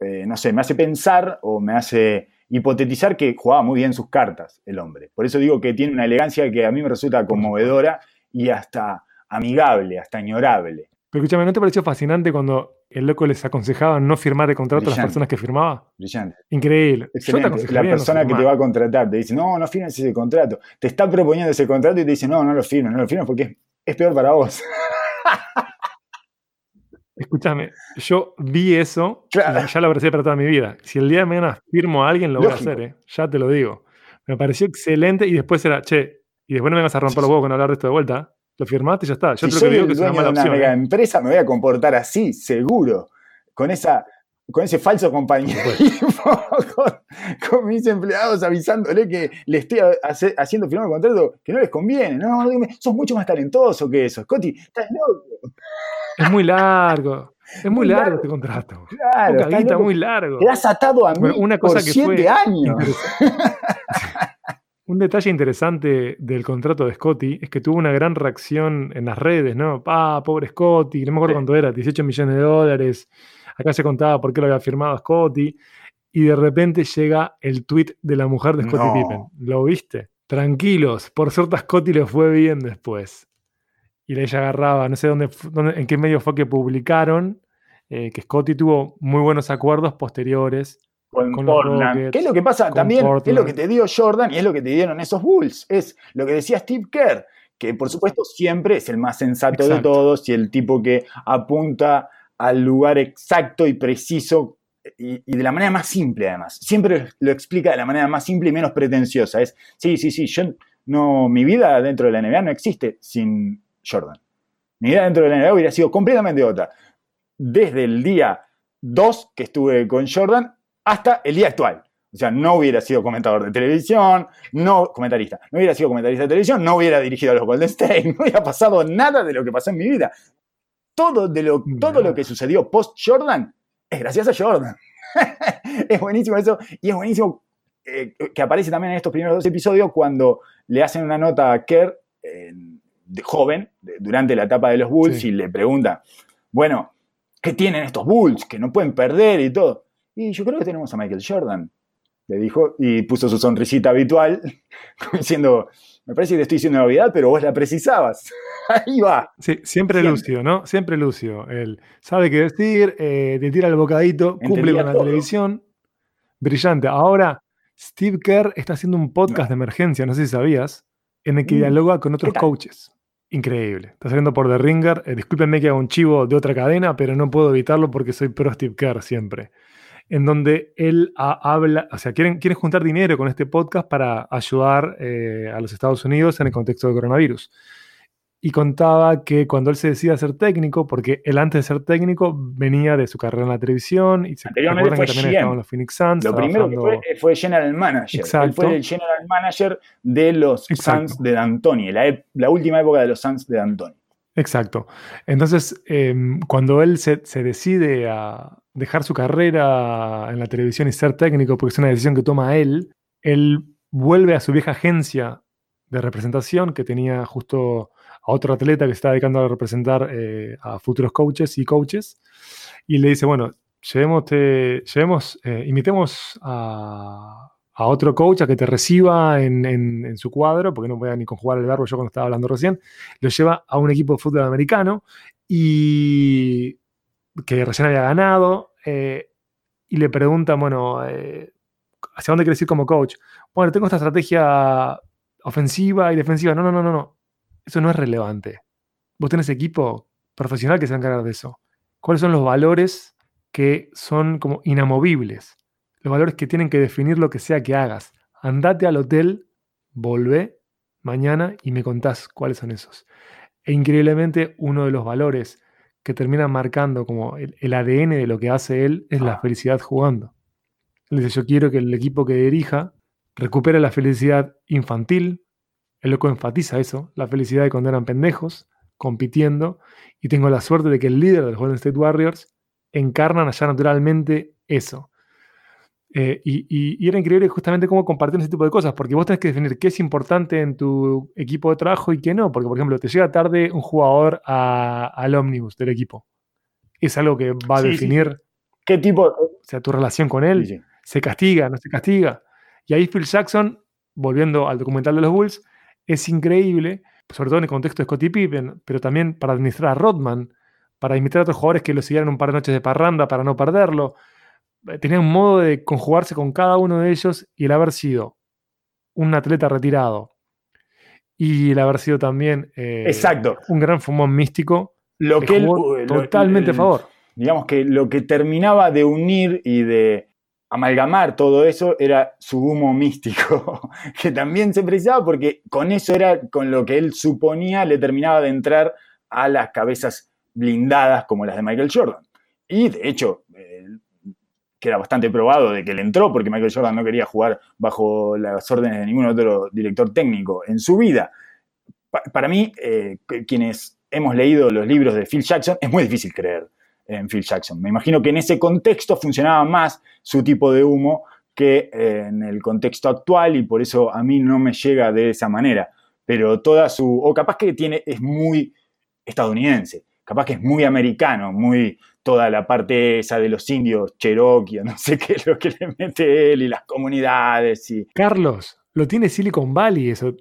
B: eh, no sé, me hace pensar o me hace hipotetizar que jugaba muy bien sus cartas el hombre. Por eso digo que tiene una elegancia que a mí me resulta conmovedora y hasta amigable, hasta añorable.
C: Pero escúchame, ¿no te pareció fascinante cuando el loco les aconsejaba no firmar el contrato a las personas que firmaba?
B: Brillante.
C: Increíble. Yo te
B: La
C: no
B: persona que te va a contratar te dice, no, no firmes ese contrato. Te está proponiendo ese contrato y te dice, no, no lo firmes, no lo firmes porque es, es peor para vos.
C: Escúchame, yo vi eso
B: Claro.
C: y ya lo abracé para toda mi vida. Si el día de mañana firmo a alguien, lo voy a hacer, ¿eh? ya te lo digo. Me pareció excelente y después era, che, y después no me vas a romper los huevos con hablar de esto de vuelta. Lo firmaste y ya está. Yo
B: si
C: te lo que
B: soy
C: digo
B: el
C: que es una
B: dueño de una
C: opción.
B: mega
C: ¿eh?
B: empresa, me voy a comportar así, seguro. Con esa con ese falso compañerismo con, con mis empleados avisándole que le estoy hace- haciendo firmar un contrato que no les conviene. No, no, dime, sos mucho más talentoso que eso. Scotty, estás loco.
C: Es muy largo. Es muy
B: Muy
C: largo
B: largo.
C: este contrato.
B: Claro, loco.
C: muy largo.
B: Quedás atado a mí
C: Bueno, una cosa
B: por
C: que
B: siete
C: fue
B: años.
C: Un detalle interesante del contrato de Scotty es que tuvo una gran reacción en las redes, ¿no? Ah, pobre Scotty, no me acuerdo
B: Sí.
C: cuánto era, 18 millones de dólares. Acá se contaba por qué lo había firmado Scotty. Y de repente llega el tweet de la mujer de Scotty
B: No.
C: Pippen. ¿Lo viste? Tranquilos, por suerte a Scotty le fue bien después. Y ella agarraba, no sé dónde- en qué medio fue que publicaron, eh, que Scotty tuvo muy buenos acuerdos posteriores
B: con,
C: con los
B: Portland.
C: Rockets,
B: ¿Qué es lo que pasa? También es lo
C: Portland.
B: que te dio Jordan y es lo que te dieron esos Bulls. Es lo que decía Steve Kerr, que por supuesto siempre es el más sensato de todos y el tipo que apunta al lugar exacto y preciso y, y de la manera más simple además. Siempre lo explica de la manera más simple y menos pretenciosa. Es, sí, sí, sí, yo no, mi vida dentro de la NBA no existe sin Jordan. Mi vida dentro de la NBA hubiera sido completamente otra. Desde el día 2 que estuve con Jordan hasta el día actual. O sea, no hubiera sido comentador de televisión, no comentarista, no hubiera sido comentarista de televisión, no hubiera dirigido a los Golden State, no hubiera pasado nada de lo que pasó en mi vida. Todo, de lo, todo lo que sucedió post Jordan es gracias a Jordan. es buenísimo eso y es buenísimo eh, que aparece también en estos primeros dos episodios cuando le hacen una nota a Kerr eh, de joven, de- durante la etapa de los Bulls,
C: Sí.
B: y le pregunta, bueno, ¿qué tienen estos Bulls? Que no pueden perder y todo. Y yo creo que tenemos a Michael Jordan, le dijo, y puso su sonrisita habitual, diciendo, me parece que te estoy diciendo novedad, pero vos la precisabas. Ahí va.
C: Sí, siempre,
B: Siempre.
C: Lucio, ¿no? Siempre Lucio. Él sabe qué decir, eh, te tira el bocadito, cumple con la
B: todo.
C: televisión. Brillante. Ahora, Steve Kerr está haciendo un podcast de emergencia, no sé si sabías, en el que
B: Mm,
C: dialoga con otros coaches. Increíble. Está saliendo por The Ringer. Eh, discúlpenme que haga un chivo de otra cadena, pero no puedo evitarlo porque soy pro Steve Kerr siempre. En donde él ha- habla, o sea, quieren, quieren juntar dinero con este podcast para ayudar eh, a los Estados Unidos en el contexto del coronavirus y contaba que cuando él se decide a ser técnico, porque él antes de ser técnico venía de su carrera en la televisión y se
B: Anteriormente fue
C: que también estaba en los Phoenix Suns.
B: Lo primero que fue fue general manager. Él
C: Exacto.
B: fue el general manager de los
C: Exacto.
B: Suns de D'Antoni, la, la última época de los Suns de D'Antoni.
C: Exacto. Entonces, em, cuando él se, decide a dejar su carrera en la televisión y ser técnico, porque es una decisión que toma él, él vuelve a su vieja agencia de representación que tenía justo a otro atleta que se está dedicando a representar eh, a futuros coaches y coaches y le dice, bueno, llevemos, llevemos eh, invitemos a, a, otro coach a que te reciba en, su cuadro, porque no voy a ni conjugar el verbo yo cuando estaba hablando recién, lo lleva a un equipo de fútbol americano y que recién había ganado eh, y le pregunta, bueno, ¿hacia dónde quieres ir como coach? Bueno, tengo esta estrategia ofensiva y defensiva. No, no, no, no, no. Eso no es relevante. Vos tenés equipo profesional que se va a encargar de eso. ¿Cuáles son los valores que son como inamovibles? Los valores que tienen que definir lo que sea que hagas. Andate al hotel, volvé mañana y me contás cuáles son esos. E increíblemente, uno de los valores que termina marcando como el, el ADN de lo que hace él es la ah. felicidad jugando. Él dice, yo quiero que el equipo que dirija recupere la felicidad infantil, el loco enfatiza eso, la felicidad de cuando eran pendejos, compitiendo, y tengo la suerte de que el líder de los Golden State Warriors encarnan allá naturalmente eso. Eh, y, era increíble justamente cómo compartir ese tipo de cosas, porque vos tenés que definir qué es importante en tu equipo de trabajo y qué no, porque por ejemplo, te llega tarde un jugador al ómnibus del equipo. Es algo que va a definir
B: qué tipo,
C: o sea, tu relación con él, se castiga, no se castiga. Y ahí Phil Jackson, volviendo al documental de los Bulls, es increíble, sobre todo en el contexto de Scottie Pippen, pero también para administrar a Rodman, para invitar a otros jugadores que lo siguieran un par de noches de parranda para no perderlo. Eh, tenía un modo de conjugarse con cada uno de ellos y el haber sido un atleta retirado y el haber sido también
B: eh, Exacto.
C: un gran fumón místico.
B: Lo que
C: totalmente a favor.
B: Digamos que lo que terminaba de unir y de amalgamar todo eso era su humo místico, que también se precisaba porque con eso era con lo que él suponía le terminaba de entrar a las cabezas blindadas como las de Michael Jordan. Y de hecho, eh, queda bastante probado de que le entró porque Michael Jordan no quería jugar bajo las órdenes de ningún otro director técnico en su vida. para mí, eh, quienes hemos leído los libros de Phil Jackson, es muy difícil creer en Phil Jackson. Me imagino que en ese contexto funcionaba más su tipo de humo que eh, en el contexto actual y por eso a mí no me llega de esa manera. Pero toda su, o capaz que tiene, es muy estadounidense, capaz que es muy americano, muy toda la parte esa de los indios, Cherokee, no sé qué es lo que le mete él y las comunidades. Y...
C: Carlos, lo tiene Silicon Valley, eso.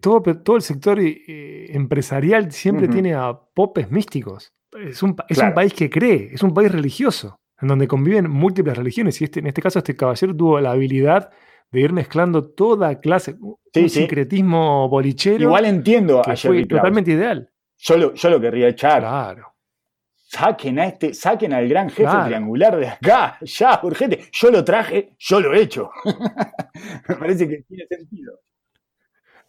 C: Todo, todo el sector eh, empresarial siempre tiene a popes místicos. Es un, país que cree, es un país religioso, en donde conviven múltiples religiones. Y este, en este caso, este caballero tuvo la habilidad de ir mezclando toda clase, un secretismo bolichero.
B: Igual entiendo
C: que fue totalmente ideal.
B: Yo lo, yo lo querría echar.
C: Claro.
B: Saquen a este, saquen al gran jefe triangular de acá, ya, urgente. Yo lo traje, yo lo he hecho. Me parece que tiene sentido.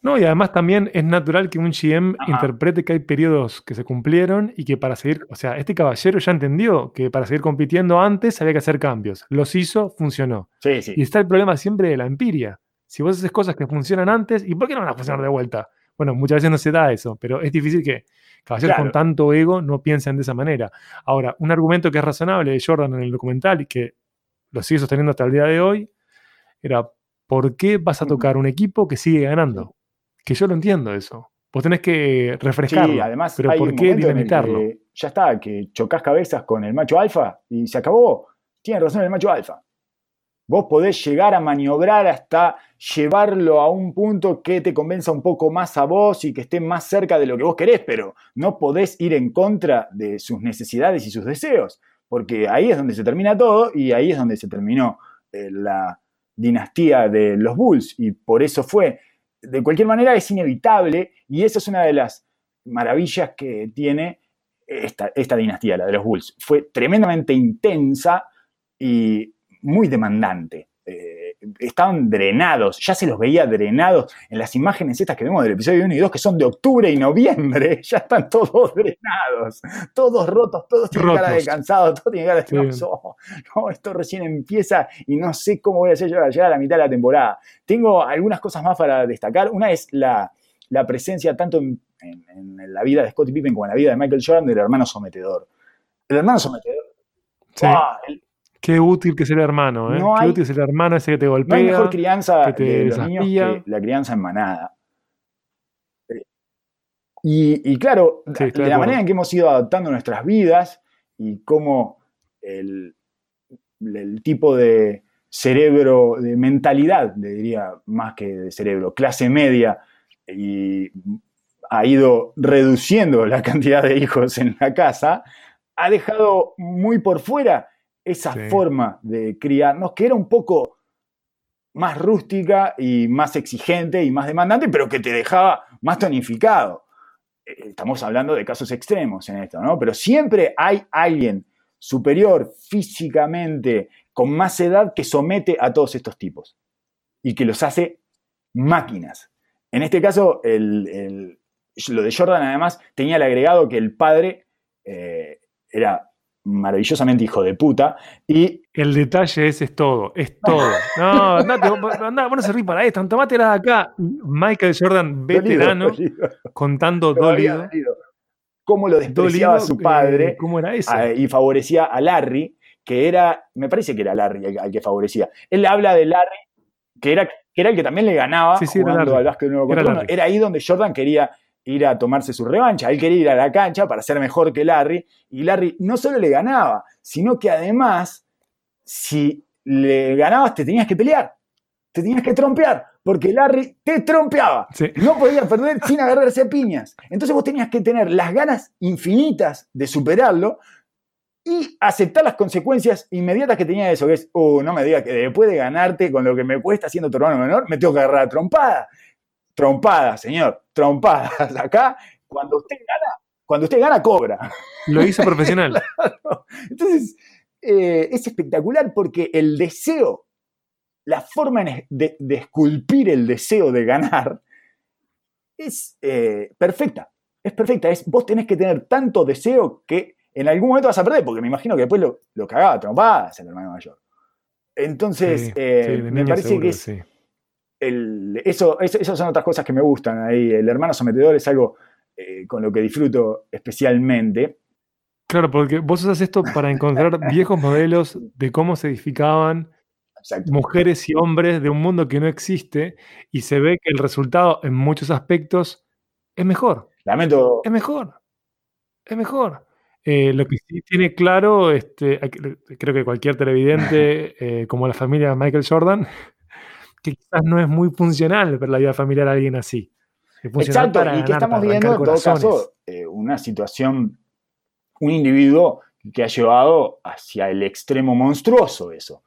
C: No, y además también es natural que un GM interprete que hay periodos que se cumplieron y que para seguir, o sea, este caballero ya entendió que para seguir compitiendo antes había que hacer cambios. Los hizo, funcionó.
B: Sí, sí.
C: Y está el problema siempre de la empiria. Si vos haces cosas que funcionan antes, ¿y por qué no van a funcionar de vuelta? Bueno, muchas veces no se da eso, pero es difícil que caballeros con tanto ego no piensen de esa manera. Ahora, un argumento que es razonable de Jordan en el documental y que lo sigue sosteniendo hasta el día de hoy, era ¿por qué vas a tocar un equipo que sigue ganando? que yo lo entiendo eso. Vos tenés que refrescarlo. Sí, además, pero ¿por qué dinamitarlo?
B: ya está, que chocas cabezas con el macho alfa y se acabó. Tiene razón el macho alfa. Vos podés llegar a maniobrar hasta llevarlo a un punto que te convenza un poco más a vos y que esté más cerca de lo que vos querés, pero no podés ir en contra de sus necesidades y sus deseos, porque ahí es donde se termina todo y ahí es donde se terminó eh, la dinastía de los Bulls y por eso fue de cualquier manera es inevitable y esa es una de las maravillas que tiene esta, esta dinastía, la de los Bulls. Fue tremendamente intensa y muy demandante. Eh, estaban drenados, ya se los veía drenados en las imágenes estas que vemos del episodio 1 y 2, que son de octubre y noviembre, ya están todos drenados, todos rotos, todos tienen cara de cansado, todos tienen cara de no, esto recién empieza y no sé cómo voy a hacer llegar a la mitad de la temporada. Tengo algunas cosas más para destacar. Una es la, presencia tanto en, la vida de Scottie Pippen como en la vida de Michael Jordan del hermano sometedor. El hermano sometedor.
C: Qué útil que es el hermano, ¿eh?
B: No
C: Qué
B: hay-
C: útil es el hermano ese que te golpea.
B: No hay mejor crianza
C: que te
B: de los niños que la crianza en manada. Eh, Y, y claro,
C: Sí,
B: de
C: de
B: la manera en que hemos ido adaptando nuestras vidas y cómo el, el tipo de cerebro, de mentalidad, le diría más que de cerebro, clase media, y ha ido reduciendo la cantidad de hijos en la casa, ha dejado muy por fuera esa
C: Sí.
B: forma de criarnos, que era un poco más rústica y más exigente y más demandante, pero que te dejaba más tonificado. Eh, Estamos hablando de casos extremos en esto, ¿no? Pero siempre hay alguien superior físicamente, con más edad, que somete a todos estos tipos y que los hace máquinas. En este caso, el- el- lo de Jordan además tenía el agregado que el padre eh, era maravillosamente hijo de puta y
C: El detalle ese es todo, es todo. No, andate, andá, vos no servís para esto, tomátela de acá. Michael Jordan, veterano,
B: dolido,
C: contando dolido.
B: dolido. cómo lo despreciaba
C: dolido,
B: su
C: eh,
B: padre
C: ¿Cómo era eso?
B: a- y favorecía a Larry, que era, me parece que era Larry al, al que favorecía. Él habla de Larry, que era, que era el que también le ganaba
C: Sí, sí, era
B: jugando al básquet nuevo
C: Era
B: contra uno.
C: Larry.
B: Era ahí donde Jordan quería ir a tomarse su revancha. Él quería ir a la cancha para ser mejor que Larry, y Larry no solo le ganaba, sino que además, si le ganabas, te tenías que pelear, te tenías que trompear, porque Larry te trompeaba.
C: Sí.
B: No podía perder sin agarrarse a piñas. Entonces vos tenías que tener las ganas infinitas de superarlo y aceptar las consecuencias inmediatas que tenía eso, que es, oh, no me digas que después de ganarte con lo que me cuesta siendo tu hermano menor, me tengo que agarrar a trompada. Trompada, señor, trompadas. Acá, cuando usted gana, cuando usted gana, cobra.
C: Lo hizo profesional.
B: Entonces, eh, es espectacular porque el deseo, la forma de, de esculpir el deseo de ganar es eh, perfecta. Es perfecta. Es, vos tenés que tener tanto deseo que en algún momento vas a perder, porque me imagino que después lo, lo cagaba trompadas el hermano mayor. Entonces,
C: Sí,
B: eh,
C: sí,
B: me parece
C: seguro
B: que es,
C: sí.
B: El- eso, es- esas son otras cosas que me gustan ahí. El hermano sometedor es algo eh, con lo que disfruto especialmente.
C: Claro, porque vos usas esto para encontrar viejos modelos de cómo se edificaban
B: Exacto.
C: mujeres y hombres de un mundo que no existe y se ve que el resultado en muchos aspectos es mejor,
B: Lamento.
C: es mejor, es mejor. Eh, lo que sí tiene claro, este, creo que cualquier televidente, eh, como la familia de Michael Jordan, que quizás no es muy funcional para la vida familiar a alguien así.
B: Exacto, y que estamos viendo en todo caso eh, una situación, un individuo que ha llevado hacia el extremo monstruoso eso.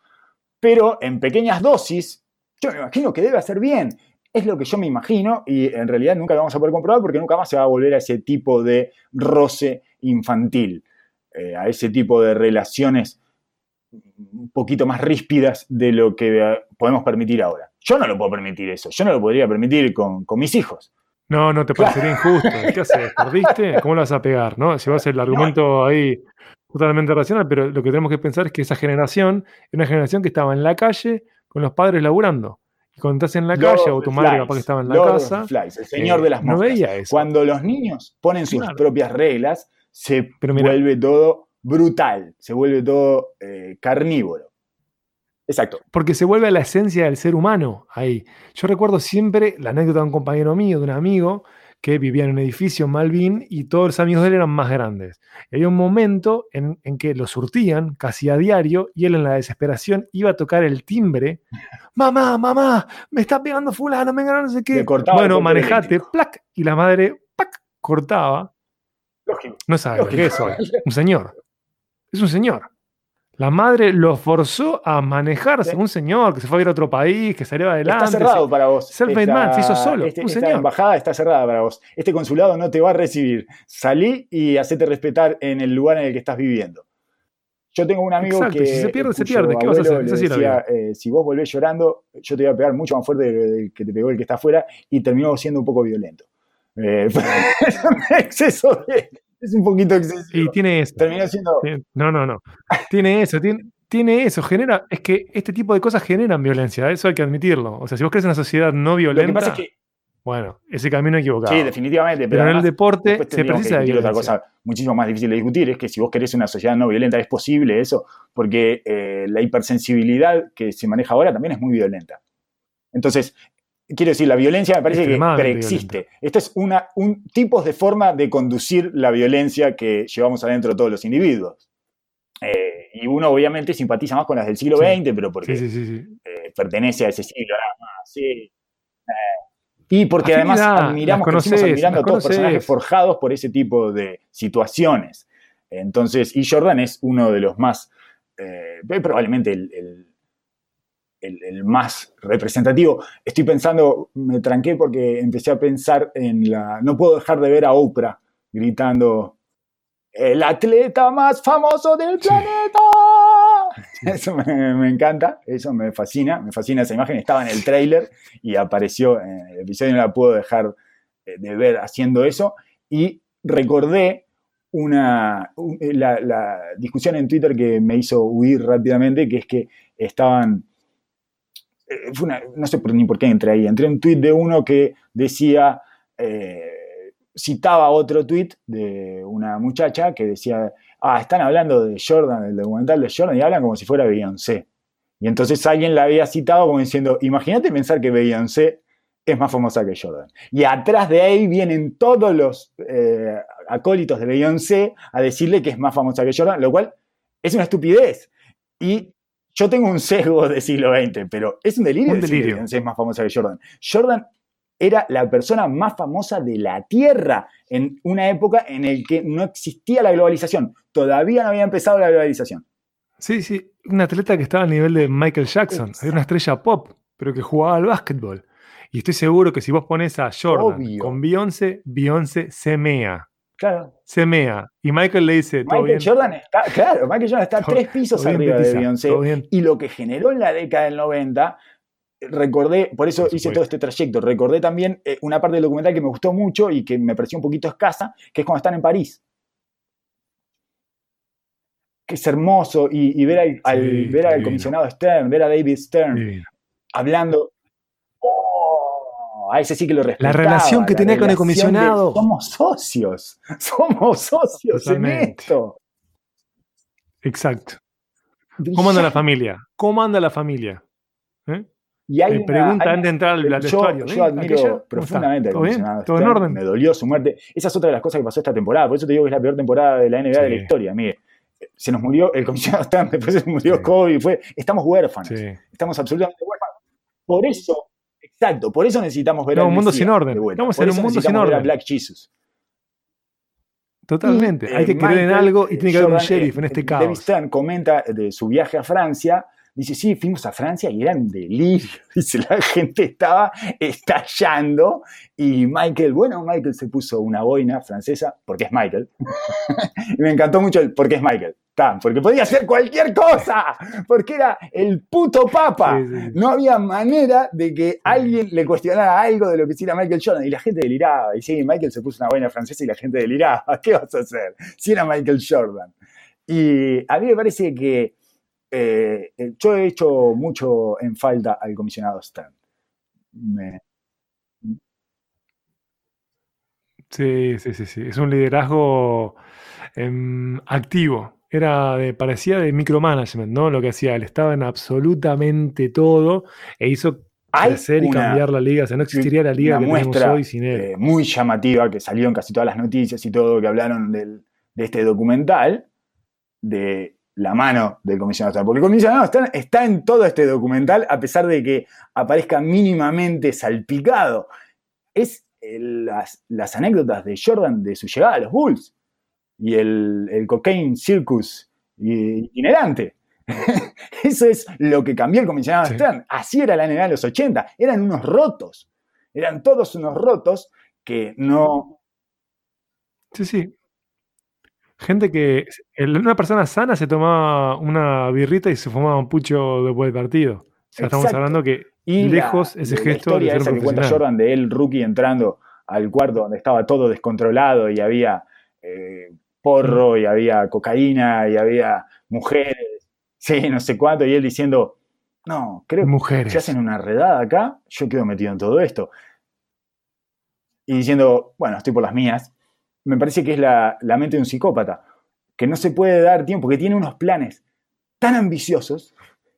B: Pero en pequeñas dosis, yo me imagino que debe hacer bien. Es lo que yo me imagino y en realidad nunca lo vamos a poder comprobar porque nunca más se va a volver a ese tipo de roce infantil, eh, a ese tipo de relaciones un poquito más ríspidas de lo que eh, podemos permitir ahora. Yo no lo puedo permitir eso, yo no lo podría permitir con, con mis hijos.
C: No, no te parecería injusto. ¿Qué haces? ¿Perdiste? ¿Cómo lo vas a pegar? ¿no? Si vas el argumento ahí totalmente racional, pero lo que tenemos que pensar es que esa generación es una generación que estaba en la calle con los padres laburando. Y cuando estás en la
B: Lord
C: calle o tu madre
B: Flies,
C: capaz que estaba en la
B: Lord
C: casa,
B: Flies, el señor
C: eh,
B: de las
C: no
B: moscas.
C: veía eso.
B: Cuando los niños ponen sus
C: Claro.
B: propias reglas, se
C: Pero mira-
B: vuelve todo brutal, se vuelve todo eh, carnívoro. Exacto.
C: porque se vuelve a la esencia del ser humano ahí. Yo recuerdo siempre la anécdota de un compañero mío, de un amigo, que vivía en un edificio en Malvin y todos los amigos de él eran más grandes. Y había un momento en, en que lo surtían casi a diario y él en la desesperación iba a tocar el timbre. Mamá, mamá, me está pegando fulano, me no sé qué. Bueno, manejate, plac, y la madre, pac, cortaba.
B: Lógico.
C: No sabe que es hoy. Un señor. Es un señor. La madre lo forzó a manejarse. Un señor que se fue a ir a otro país, que salió adelante.
B: Está cerrado para vos.
C: Self-made man, se hizo solo,
B: este-
C: un
B: esta
C: señor.
B: embajada está cerrada para vos. Este consulado no te va a recibir. Salí y hacete respetar en el lugar en el que estás viviendo. Yo tengo un amigo
C: Exacto,
B: que.
C: si se pierde, se pierde. ¿Qué vas a hacer?
B: decía, eh, si vos volvés llorando, yo te voy a pegar mucho más fuerte del que te pegó el que está afuera, y terminó siendo un poco violento. Eh, exceso de- Es un poquito excesivo.
C: Y tiene eso.
B: Terminó siendo.
C: No, no, no. Tiene eso, tiene, tiene eso. Genera, es que este tipo de cosas generan violencia. Eso hay que admitirlo. O sea, si vos crees en una sociedad no
B: Lo que
C: violenta,
B: pasa es que
C: Bueno, ese camino equivocado.
B: Sí, definitivamente.
C: Pero, en el deporte se precisa de
B: otra cosa muchísimo más difícil de discutir, es que si vos querés una sociedad no violenta, es posible eso, porque eh, la hipersensibilidad que se maneja ahora también es muy violenta. Entonces, quiero decir, la violencia me parece que preexiste. Esto es una, un tipos de forma de conducir la violencia que llevamos adentro todos los individuos. Eh, y uno obviamente simpatiza más con las del siglo
C: Sí.
B: XX, pero porque
C: Sí, sí,
B: eh, pertenece a ese siglo nada más, sí. Eh, y porque además admiramos,
C: conocés,
B: admirando a todos personajes
C: conocés.
B: forjados por ese tipo de situaciones. Entonces, y Jordan es uno de los más, eh, probablemente el, el- el- el más representativo. Estoy pensando, me tranqué porque empecé a pensar en la... No puedo dejar de ver a Oprah gritando, el atleta más famoso del
C: Sí.
B: planeta. Eso me, me encanta, eso me fascina, me fascina esa imagen. Estaba en el tráiler y apareció en el episodio, no la puedo dejar eh, de ver haciendo eso. Y recordé una, un- la, la discusión en Twitter que me hizo huir rápidamente, que es que estaban, eh, una- no sé por, ni por qué entré ahí, entré en un tweet de uno que decía, eh, citaba otro tweet de una muchacha que decía, ah, están hablando de Jordan, del documental de Jordan, y hablan como si fuera Beyoncé. Y entonces alguien la había citado como diciendo, imagínate pensar que Beyoncé es más famosa que Jordan. Y atrás de ahí vienen todos los eh, acólitos de Beyoncé a decirle que es más famosa que Jordan, lo cual es una estupidez. Y yo tengo un sesgo del siglo XX, pero es un delirio
C: Un
B: decir que es más famosa que Jordan. Jordan era la persona más famosa de la Tierra en una época en la que no existía la globalización. Todavía no había empezado la globalización.
C: Sí, sí, un atleta que estaba al nivel de Michael Jackson,
B: Exacto.
C: era una estrella pop, pero que jugaba al básquetbol. Y estoy seguro que si vos pones a Jordan
B: Obvio.
C: con Beyoncé, Beyoncé se mea,
B: Claro.
C: se mea. Y Michael le dice, todo
B: Michael
C: bien,
B: Jordan está, claro, Michael Jordan está tres pisos arriba de
C: petiza,
B: Beyoncé.
C: todo bien.
B: Y lo que generó en la década del 90, recordé, por eso hice todo este trayecto, recordé también eh, una parte del documental que me gustó mucho y que me pareció un poquito escasa, que es cuando están en París. Que es hermoso y, y ver, al, ver al comisionado Stern, ver a David Stern hablando. A ese sí que lo respetaba.
C: relación que
B: la
C: tenía con el
B: de,
C: comisionado.
B: somos socios, somos socios en esto.
C: Exacto. ¿Cómo anda la familia? ¿Cómo anda la familia? ¿Eh?
B: Y hay
C: Me
B: una-
C: pregunta antes de entrar al, al
B: yo,
C: vestuario.
B: yo
C: ¿eh?
B: admiro
C: Aquella, ¿cómo
B: profundamente al comisionado
C: ¿Todo en orden?
B: Me dolió su muerte. Esa es otra de las cosas que pasó esta temporada. Por eso te digo que es la peor temporada de la NBA de la historia. Mire, se nos murió el comisionado Stern, después se nos murió
C: Sí.
B: Kobe. Fue, estamos huérfanos.
C: Sí.
B: Estamos absolutamente huérfanos. Por eso, exacto, por eso necesitamos ver
C: No,
B: al
C: un mundo
B: Mesías
C: sin orden.
B: Por
C: en
B: eso
C: un mundo sin
B: ver a
C: orden.
B: Black Jesus.
C: Totalmente.
B: Y,
C: Hay
B: eh,
C: que creer en algo y
B: eh,
C: tiene que haber un
B: Jordan,
C: sheriff
B: eh,
C: en este
B: eh, David
C: caos.
B: Stern comenta de su viaje a Francia. Dice, sí, fuimos a Francia y era un delirio. Dice, la gente estaba estallando. Y Michael, bueno, Michael se puso una boina francesa, porque es Michael. y me encantó mucho el porque es Michael. Porque podía hacer cualquier cosa. Porque era el puto papa.
C: Sí, sí, sí.
B: No había manera de que alguien le cuestionara algo de lo que hiciera Michael Jordan. Y la gente deliraba. Y sí, Michael se puso una boina francesa y la gente deliraba. ¿Qué vas a hacer? Si era Michael Jordan. Y a mí me parece que eh, yo he hecho mucho en falta al comisionado Stern. Me-
C: Sí, sí, sí, sí. Es un liderazgo em, activo. Era de, parecía de micromanagement, ¿no? Lo que hacía él. Estaba en absolutamente todo e hizo crecer y cambiar la liga. O sea, no existiría la liga que tenemos
B: muestra
C: hoy sin él.
B: eh, muy llamativa que salió en casi todas las noticias y todo que hablaron del- de este documental de la mano del comisionado Stern. Porque el comisionado está en todo este documental a pesar de que aparezca mínimamente salpicado. Es eh, las, las anécdotas de Jordan de su llegada a los Bulls y el, el cocaine circus itinerante. Eso es lo que cambió el comisionado
C: Sí.
B: Stern. Así era la NBA de los 80. Eran unos rotos. Eran todos unos rotos que no.
C: Sí, sí. Gente que. Una persona sana se tomaba una birrita y se fumaba un pucho después del partido. O sea, estamos hablando que
B: Y
C: lejos
B: la,
C: ese
B: la
C: gesto de
B: historia
C: un
B: esa que cuenta. Jordan de él, rookie, entrando al cuarto donde estaba todo descontrolado y había eh, porro y había cocaína y había mujeres, sí, no sé cuánto, y él diciendo, no, creo que
C: Mujeres.
B: si hacen una redada acá, yo quedo metido en todo esto. y diciendo, bueno, estoy por las mías, me parece que es la, la mente de un psicópata, que no se puede dar tiempo, que tiene unos planes tan ambiciosos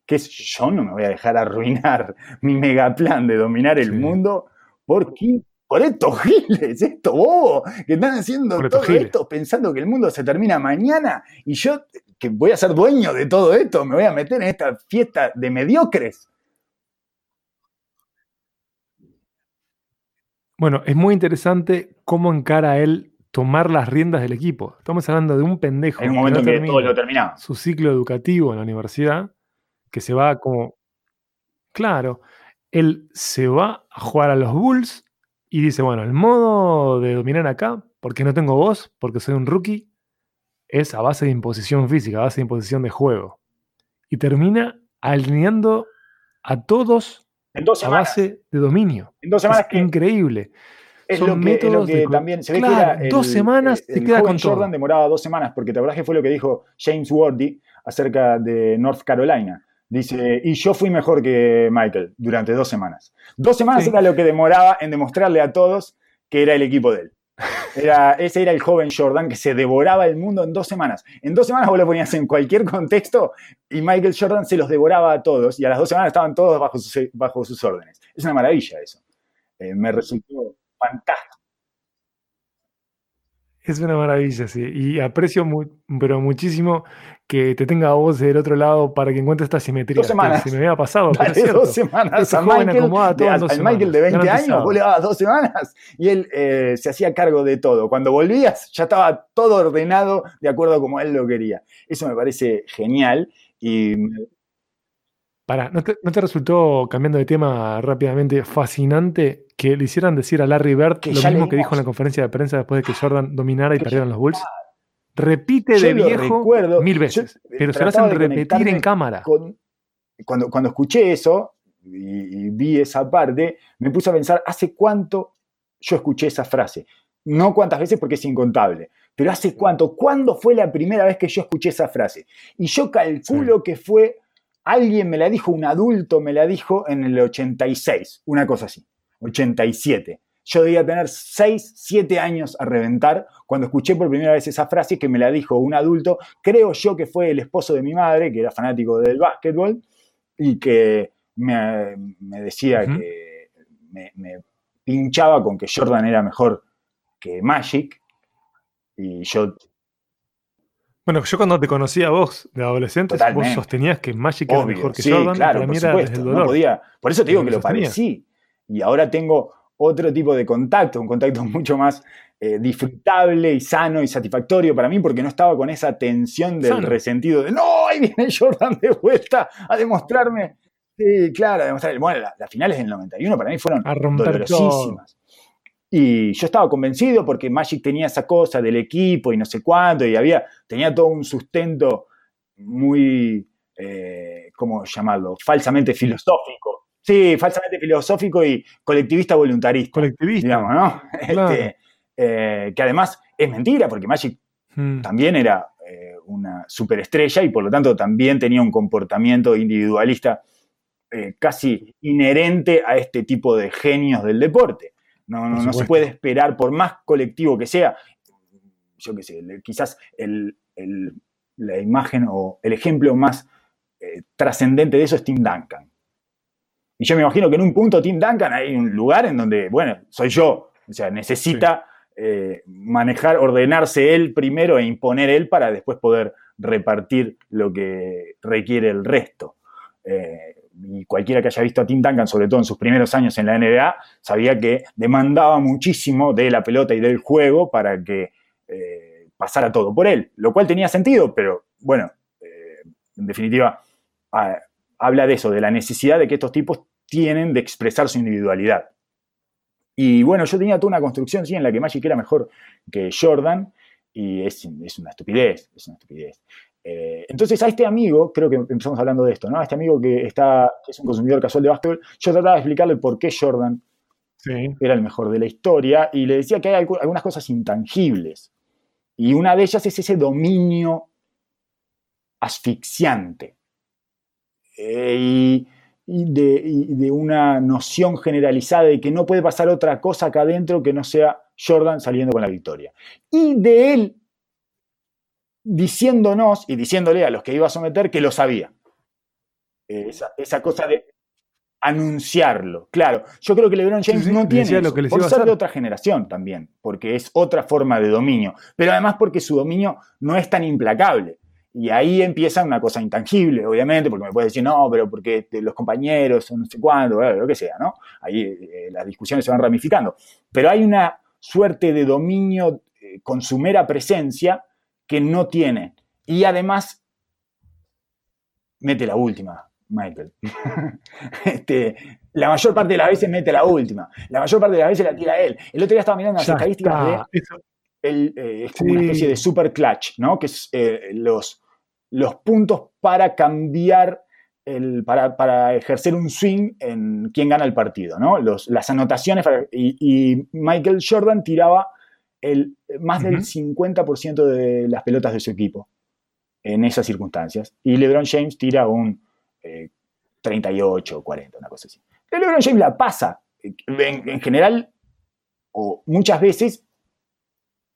B: que es, yo no me voy a dejar arruinar mi mega plan de dominar el
C: Sí.
B: mundo por, qui- por estos giles, estos bobos que están haciendo
C: Por
B: todo
C: giles.
B: esto pensando que el mundo se termina mañana y yo que voy a ser dueño de todo esto, me voy a meter en esta fiesta de mediocres.
C: Bueno, es muy interesante cómo encara él tomar las riendas del equipo. Estamos hablando de un pendejo
B: En un
C: que
B: momento
C: no
B: en que
C: termina
B: todo lo terminaba.
C: su ciclo educativo en la universidad, que se va como... Claro, él se va a jugar a los Bulls y dice, bueno, el modo de dominar acá, porque no tengo voz, porque soy un rookie, es a base de imposición física, a base de imposición de juego. Y termina alineando a todos
B: En dos
C: a
B: semanas.
C: base de dominio.
B: en dos
C: Es
B: semanas que
C: increíble.
B: es
C: son
B: lo que, es lo
C: métodos
B: que
C: de
B: también se ve
C: Claro,
B: que era el,
C: dos semanas
B: el, el
C: queda con todo.
B: Jordan demoraba dos semanas, porque te acordás que fue lo que dijo James Worthy acerca de North Carolina. Dice, y yo fui mejor que Michael durante dos semanas. Dos semanas
C: Sí.
B: era lo que demoraba en demostrarle a todos que era el equipo de él. Era, ese era el joven Jordan que se devoraba el mundo en dos semanas. En dos semanas vos lo ponías en cualquier contexto y Michael Jordan se los devoraba a todos y a las dos semanas estaban todos bajo sus, bajo sus órdenes. Es una maravilla eso. Eh, me resultó fantástico.
C: Es una maravilla, sí. Y aprecio pero muchísimo que te tenga a vos del otro lado para que encuentres esta simetría.
B: Dos semanas.
C: Se me había pasado, pero es
B: Dale dos semanas Michael, de-
C: dos
B: al Michael de
C: semanas,
B: 20
C: garantizado.
B: años, vos le dabas dos semanas y él eh, se hacía cargo de todo. Cuando volvías ya estaba todo ordenado de acuerdo a como él lo quería. Eso me parece genial y
C: Pará, ¿no te, no te resultó, cambiando de tema rápidamente, fascinante que le hicieran decir a Larry Bird
B: Que
C: lo mismo que dijo en la conferencia de prensa después de que Jordan dominara y perdieran los Bulls? Repite
B: Yo
C: de viejo
B: recuerdo,
C: mil veces, pero se lo hacen repetir en cámara.
B: con- cuando, cuando escuché eso y, y vi esa parte, me puse a pensar, ¿hace cuánto yo escuché esa frase? No cuántas veces porque es incontable, pero ¿hace cuánto? ¿Cuándo fue la primera vez que yo escuché esa frase? Y yo calculo que fue, alguien me la dijo, un adulto me la dijo en el 86, una cosa así, 87. Yo debía tener 6, 7 años a reventar cuando escuché por primera vez esa frase que me la dijo un adulto. Creo yo que fue el esposo de mi madre, que era fanático del básquetbol, y que me, me decía que me, me pinchaba con que Jordan era mejor que Magic. Y yo,
C: Bueno, yo cuando te conocí a vos de adolescentes,
B: Totalmente.
C: vos sostenías que Magic era mejor que
B: sí,
C: Jordan,
B: claro, por supuesto, no
C: dolor.
B: podía. Por eso te digo que
C: lo
B: lo
C: sostenía.
B: padecí. Y ahora tengo otro tipo de contacto, un contacto mucho más eh, disfrutable y sano y satisfactorio para mí, porque no estaba con esa tensión del
C: Sano.
B: resentido de no, ahí viene Jordan de vuelta a demostrarme. Sí, claro, a demostrar. Bueno, la- las finales del 91 para mí fueron
C: todo.
B: dolorosísimas. Y yo estaba convencido porque Magic tenía esa cosa del equipo y no sé cuánto, y había, tenía todo un sustento muy, eh, ¿cómo llamarlo? Falsamente filosófico. Sí, falsamente filosófico y colectivista voluntarista,
C: Colectivista.
B: digamos, ¿no?
C: Claro.
B: Este, eh, que además es mentira, porque Magic
C: Mm.
B: también era eh, una superestrella y por lo tanto también tenía un comportamiento individualista eh, casi inherente a este tipo de genios del deporte. No, no- no se puede esperar, por más colectivo que sea, yo qué sé, quizás el- el- la imagen o el ejemplo más trascendente de eso es Tim Duncan. Y yo me imagino que en un punto Tim Duncan hay un lugar en donde, bueno, soy yo, o sea, necesita eh, manejar, ordenarse él primero e imponer él para después poder repartir lo que requiere el resto. Eh, y cualquiera que haya visto a Tim Duncan, sobre todo en sus primeros años en la NBA, sabía que demandaba muchísimo de la pelota y del juego para que eh, pasara todo por él, lo cual tenía sentido, pero bueno, en definitiva, habla de eso, de la necesidad de que estos tipos tienen de expresar su individualidad. Y bueno, yo tenía toda una construcción sí, en la que Magic era mejor que Jordan, y es, es una estupidez, es una estupidez. Eh, entonces a este amigo, creo que empezamos hablando de esto, ¿no? A este amigo que, está, que es un consumidor casual de básquetbol, yo trataba de explicarle por qué Jordan
C: Sí.
B: era el mejor de la historia y le decía que hay algu- algunas cosas intangibles. Y una de ellas es ese dominio asfixiante. Eh, y y de, y de, una noción generalizada de que no puede pasar otra cosa acá adentro que no sea Jordan saliendo con la victoria. Y de él diciéndonos y diciéndole a los que iba a someter que lo sabía. Esa, esa cosa de anunciarlo. Claro, yo creo que LeBron James
C: Sí, sí,
B: no tiene
C: lo que
B: por ser de otra generación también, porque es otra forma de dominio, pero además porque su dominio no es tan implacable. Y ahí empieza una cosa intangible, obviamente, porque me puedes decir, no, pero porque los compañeros, no sé cuándo, lo que sea, ¿no? Ahí eh, las discusiones se van ramificando. Pero hay una suerte de dominio eh, con su mera presencia que no tiene. Y además, mete la última, Michael. Este, la mayor parte de las veces mete la última. La mayor parte de las veces la tira él. El otro día estaba mirando las
C: Ya
B: estadísticas de
C: está.
B: El, eh, es como una especie de super clutch, ¿no? Que es eh, los, los puntos para cambiar, el, para, para ejercer un swing en quién gana el partido, ¿no? Los, las anotaciones. para- y, y Michael Jordan tiraba el, más del
C: Ujú.
B: 50% de las pelotas de su equipo en esas circunstancias. Y LeBron James tira un eh, 38 o 40, una cosa así. Pero LeBron James la pasa. En, en general, o muchas veces,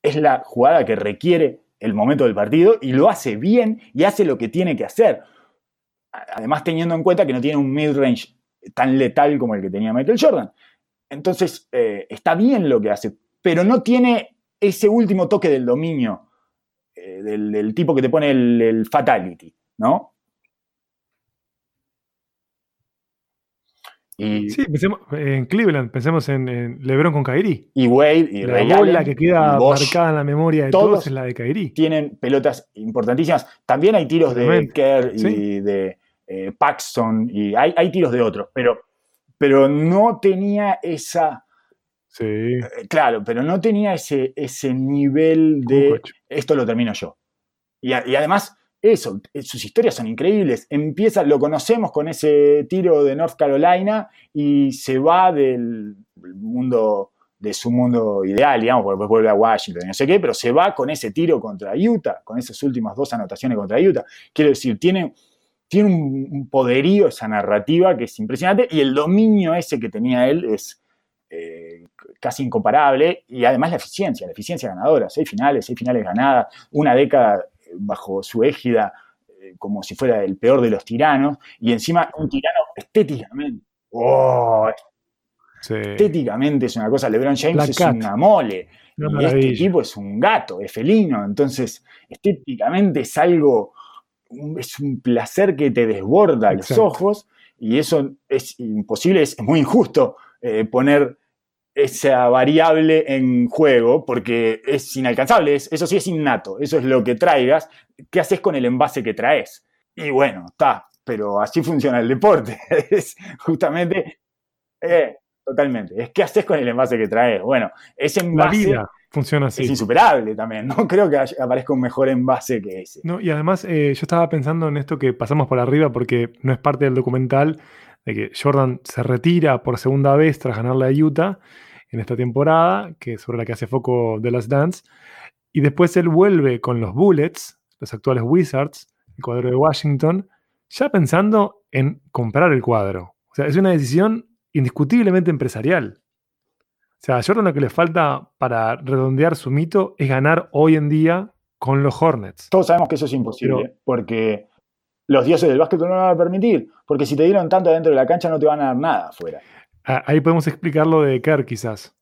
B: es la jugada que requiere el momento del partido y lo hace bien y hace lo que tiene que hacer. Además, teniendo en cuenta que no tiene un mid-range tan letal como el que tenía Michael Jordan. Entonces, eh, está bien lo que hace, pero no tiene ese último toque del dominio, eh, del, del tipo que te pone el, el fatality, ¿no? Y,
C: Sí, pensemos en Cleveland, pensemos en, en LeBron con Kyrie.
B: y Wade y
C: La bola que queda
B: y Bosh.
C: marcada en la memoria de
B: Todos
C: todos, es la de Kyrie.
B: tienen pelotas importantísimas. También hay tiros de Kerr y
C: sí.
B: de eh, Paxson y hay, hay tiros de otros, pero, pero no tenía esa,
C: Sí.
B: eh, claro, pero no tenía ese, ese nivel de esto lo termino yo. Y, a- y además, eso, eh, sus historias son increíbles. Empieza, lo conocemos con ese tiro de North Carolina y se va del mundo, de su mundo ideal, digamos, porque después vuelve a Washington no sé qué, pero se va con ese tiro contra Utah, con esas últimas dos anotaciones contra Utah. Quiero decir, tiene, tiene un, poderío esa narrativa que es impresionante y el dominio ese que tenía él es eh, casi incomparable y además la eficiencia, la eficiencia ganadora, seis finales, seis finales ganadas, una década bajo su égida eh, como si fuera el peor de los tiranos y encima un tirano estéticamente. ¡Oh!
C: Sí.
B: estéticamente es una cosa. LeBron James
C: La
B: es
C: cat.
B: una mole. Y este tipo es un gato, es felino. Entonces, estéticamente es algo, es un placer que te desborda los ojos. Y eso es imposible, es muy injusto eh, poner esa variable en juego porque es inalcanzable. es- eso sí es innato. Eso es lo que traigas. ¿Qué haces con el envase que traes? Y bueno, está. Pero así funciona el deporte. es justamente. eh, Totalmente. Es qué haces con el envase que traes. Bueno, ese
C: La
B: envase
C: vida funciona
B: es
C: así.
B: insuperable también. No creo que aparezca un mejor envase que ese.
C: No, y además, eh, yo estaba pensando en esto que pasamos por arriba porque no es parte del documental, de que Jordan se retira por segunda vez tras ganarle a Utah en esta temporada, que sobre la que hace foco The Last Dance, y después él vuelve con los Bullets, los actuales Wizards, el cuadro de Washington, ya pensando en comprar el cuadro. O sea, es una decisión indiscutiblemente empresarial. O sea, a Jordan lo que le falta para redondear su mito es ganar hoy en día con los Hornets.
B: Todos sabemos que eso es imposible,
C: Pero-
B: porque los dioses del básquet no lo van a permitir. Porque si te dieron tanto adentro de la cancha, no te van a dar nada afuera.
C: Ah, Ahí podemos explicar lo de Kerr, quizás.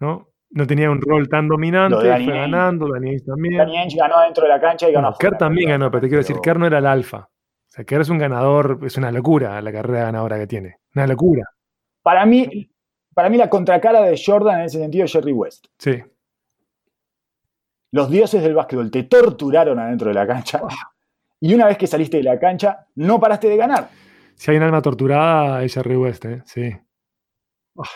C: ¿no? No tenía un rol tan dominante, fue ganando, Ainge también.
B: Danny Ainge ganó dentro de la cancha y ganó
C: Bueno, Kerr también ganó, pero te quiero decir, Kerr no era el alfa. O sea, Kerr es un ganador, es una locura la carrera ganadora que tiene. Una locura.
B: Para mí, para mí la contracara de Jordan en ese sentido es Jerry West.
C: Sí.
B: Los dioses del básquetbol te torturaron adentro de la cancha. Y una vez que saliste de la cancha, no paraste de ganar.
C: Si hay un alma torturada, es Jerry West, ¿eh? Sí.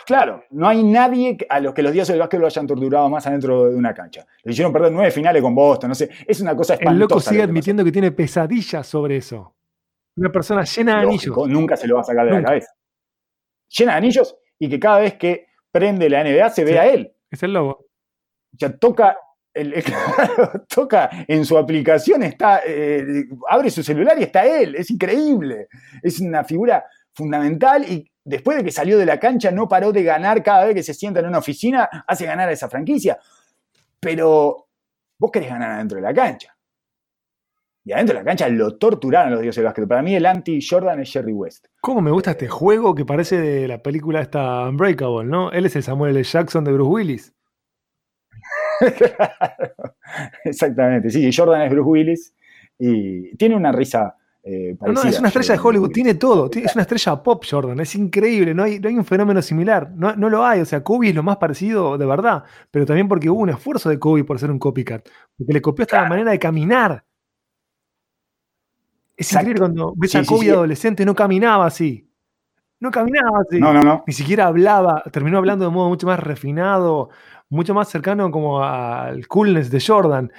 B: Claro, no hay nadie a los que los dioses del básquetbol lo hayan torturado más adentro de una cancha. Le hicieron perder nueve finales con Boston, no sé. Es una cosa espantosa.
C: El loco
B: lo
C: sigue
B: que
C: admitiendo que tiene pesadillas sobre eso. Una persona llena de
B: Lógico,
C: anillos.
B: nunca se lo va a sacar de
C: Nunca.
B: la cabeza. Llena de anillos y que cada vez que prende la NBA se ve a él.
C: Es el lobo.
B: O sea, toca, el, el- toca en su aplicación, está, eh, abre su celular y está él. Es increíble. Es una figura fundamental y después de que salió de la cancha no paró de ganar cada vez que se sienta en una oficina, hace ganar a esa franquicia. Pero vos querés ganar adentro de la cancha. Y adentro de la cancha lo torturaron los dioses del básquet. Para mí el anti-Jordan es Jerry West.
C: ¿Cómo me gusta este juego que parece de la película esta Unbreakable, ¿no? Él es el Samuel L. Jackson de Bruce Willis.
B: exactamente, sí, Jordan es Bruce Willis y tiene una risa eh,
C: no, no, es una estrella de Hollywood, tiene todo, es una estrella pop Jordan, es increíble, no hay, no hay un fenómeno similar, no, no, lo hay, o sea, Kobe es lo más parecido de verdad, pero también porque hubo un esfuerzo de Kobe por ser un copycat, porque le copió hasta la manera de caminar. Es increíble cuando ves a Kobe adolescente, no caminaba así. No caminaba así.
B: No, no, no.
C: Ni siquiera hablaba, terminó hablando de modo mucho más refinado, mucho más cercano como al coolness de Jordan.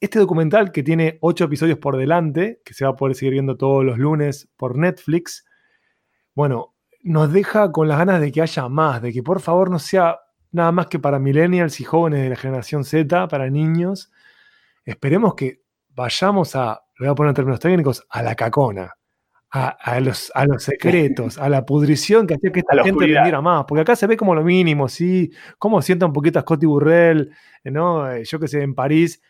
C: Este documental que tiene ocho episodios por delante, que se va a poder seguir viendo todos los lunes por Netflix, bueno, nos deja con las ganas de que haya más, de que por favor no sea nada más que para millennials y jóvenes de la generación Z, para niños. Esperemos que vayamos a, lo voy a poner en términos técnicos, a la cacona, a, los, a los secretos, a la pudrición que hacía que esta gente vendiera más. Porque acá se ve como lo mínimo, ¿sí? Cómo sienta un poquito a Scotty Burrell, ¿no? Eh, yo que sé, en París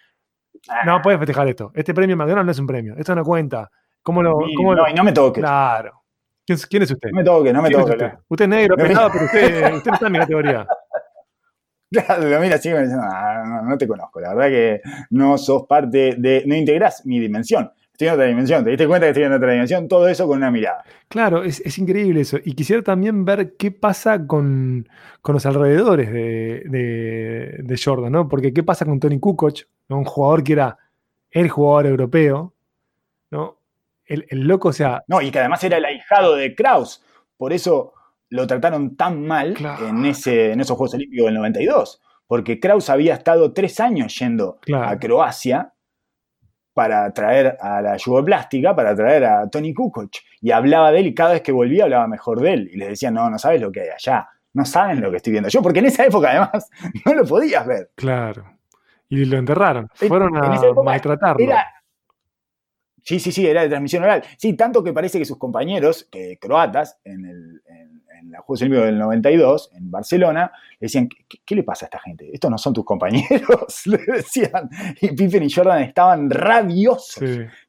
C: no ah. puedes festejar esto. Este premio McDonald's no es un premio. Esto no cuenta. ¿Cómo lo, cómo
B: no, y no me toques.
C: Claro. ¿Quién, es usted?
B: No me toques, no me toques.
C: Usted? usted? es negro, pesado, pero usted, usted no está en mi categoría.
B: Claro, mira, así me dicen, no, no, te conozco. La verdad que no sos parte de. No integrás mi dimensión. Estoy en otra dimensión. ¿Te diste cuenta que estoy en otra dimensión? Todo eso con una mirada.
C: Claro, es, es increíble eso. Y quisiera también ver qué pasa con, con los alrededores de, de, de, Jordan, ¿no? Porque qué pasa con Tony Kukoc, un jugador que era el jugador europeo, ¿no? El, el, loco, o sea.
B: No, y que además era el ahijado de Kraus. Por eso lo trataron tan mal en, ese, en esos Juegos Olímpicos del 92. Porque Kraus había estado tres años yendo a Croacia para traer a la yugoplástica, para traer a Tony Kukoc. Y hablaba de él y cada vez que volvía hablaba mejor de él. Y les decía, no, no sabes lo que hay allá. No saben lo que estoy viendo yo. Porque en esa época además no lo podías ver.
C: Claro. Y lo enterraron. Fueron a maltratarlo.
B: Sí, sí, sí, era de transmisión oral. Sí, tanto que parece que sus compañeros croatas en, el, en, la Juegos Olímpicos del 92, en Barcelona, le decían, ¿qué, le pasa a esta gente? Estos no son tus compañeros, le decían. Y Pippen y Jordan estaban rabiosos,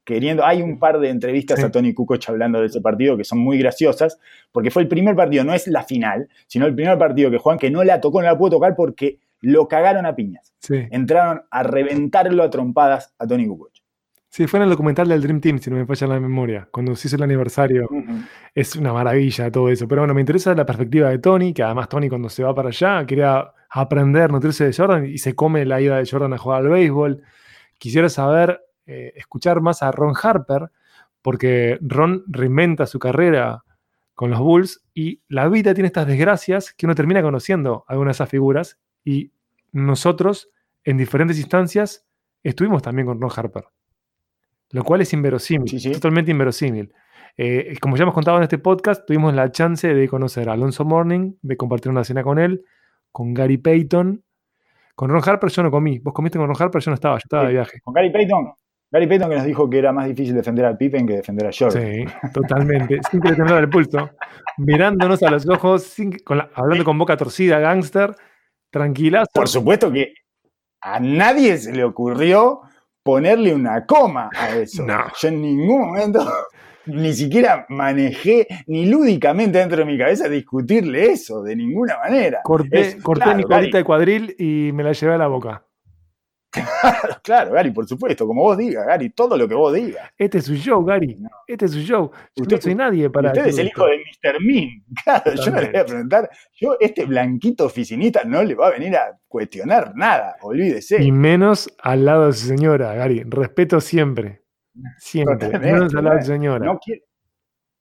B: queriendo... Hay un par de entrevistas a Tony Kukoc hablando de ese partido que son muy graciosas, porque fue el primer partido, no es la final, sino el primer partido que Juan que no la tocó, no la pudo tocar porque lo cagaron a piñas. Entraron a reventarlo a trompadas a Tony Kukoc.
C: Sí, fue en el documental del Dream Team, si no me falla la memoria, cuando se hizo el aniversario. Es una maravilla todo eso. Pero bueno, me interesa la perspectiva de Tony, que además Tony cuando se va para allá quería aprender, nutrirse de Jordan y se come la ida de Jordan a jugar al béisbol. Quisiera saber, eh, escuchar más a Ron Harper, porque Ron reinventa su carrera con los Bulls y la vida tiene estas desgracias que uno termina conociendo algunas de esas figuras y nosotros en diferentes instancias estuvimos también con Ron Harper lo cual es inverosímil, totalmente inverosímil. Eh, como ya hemos contado en este podcast, tuvimos la chance de conocer a Alonso Morning, de compartir una cena con él, con Gary Payton. Con Ron Harper yo no comí. Vos comiste con Ron Harper, yo no estaba, yo estaba de viaje.
B: Con Gary Payton. Gary Payton que nos dijo que era más difícil defender al Pippen que defender a Jordan.
C: Sí, totalmente. sin que le el pulso. Mirándonos a los ojos, hablando con boca torcida, gángster, tranquila.
B: Por supuesto que a nadie se le ocurrió ponerle una coma a eso. Yo en ningún momento ni siquiera manejé ni lúdicamente dentro de mi cabeza discutirle eso, de ninguna manera.
C: Corté, mi colita de cuadril y me la llevé a la boca.
B: Claro, Gary, por supuesto, como vos digas, Gary, todo lo que vos digas.
C: Este es su show, Gary. Este es su show. Yo usted, no soy nadie para.
B: Usted es el hijo de Mr. Mean. Claro, yo no le voy a preguntar. Yo, este blanquito oficinista, no le va a venir a cuestionar nada, olvídese.
C: Y menos al lado de su señora, Gary. Respeto siempre. Siempre. Menos al lado de su señora.
B: No quiero,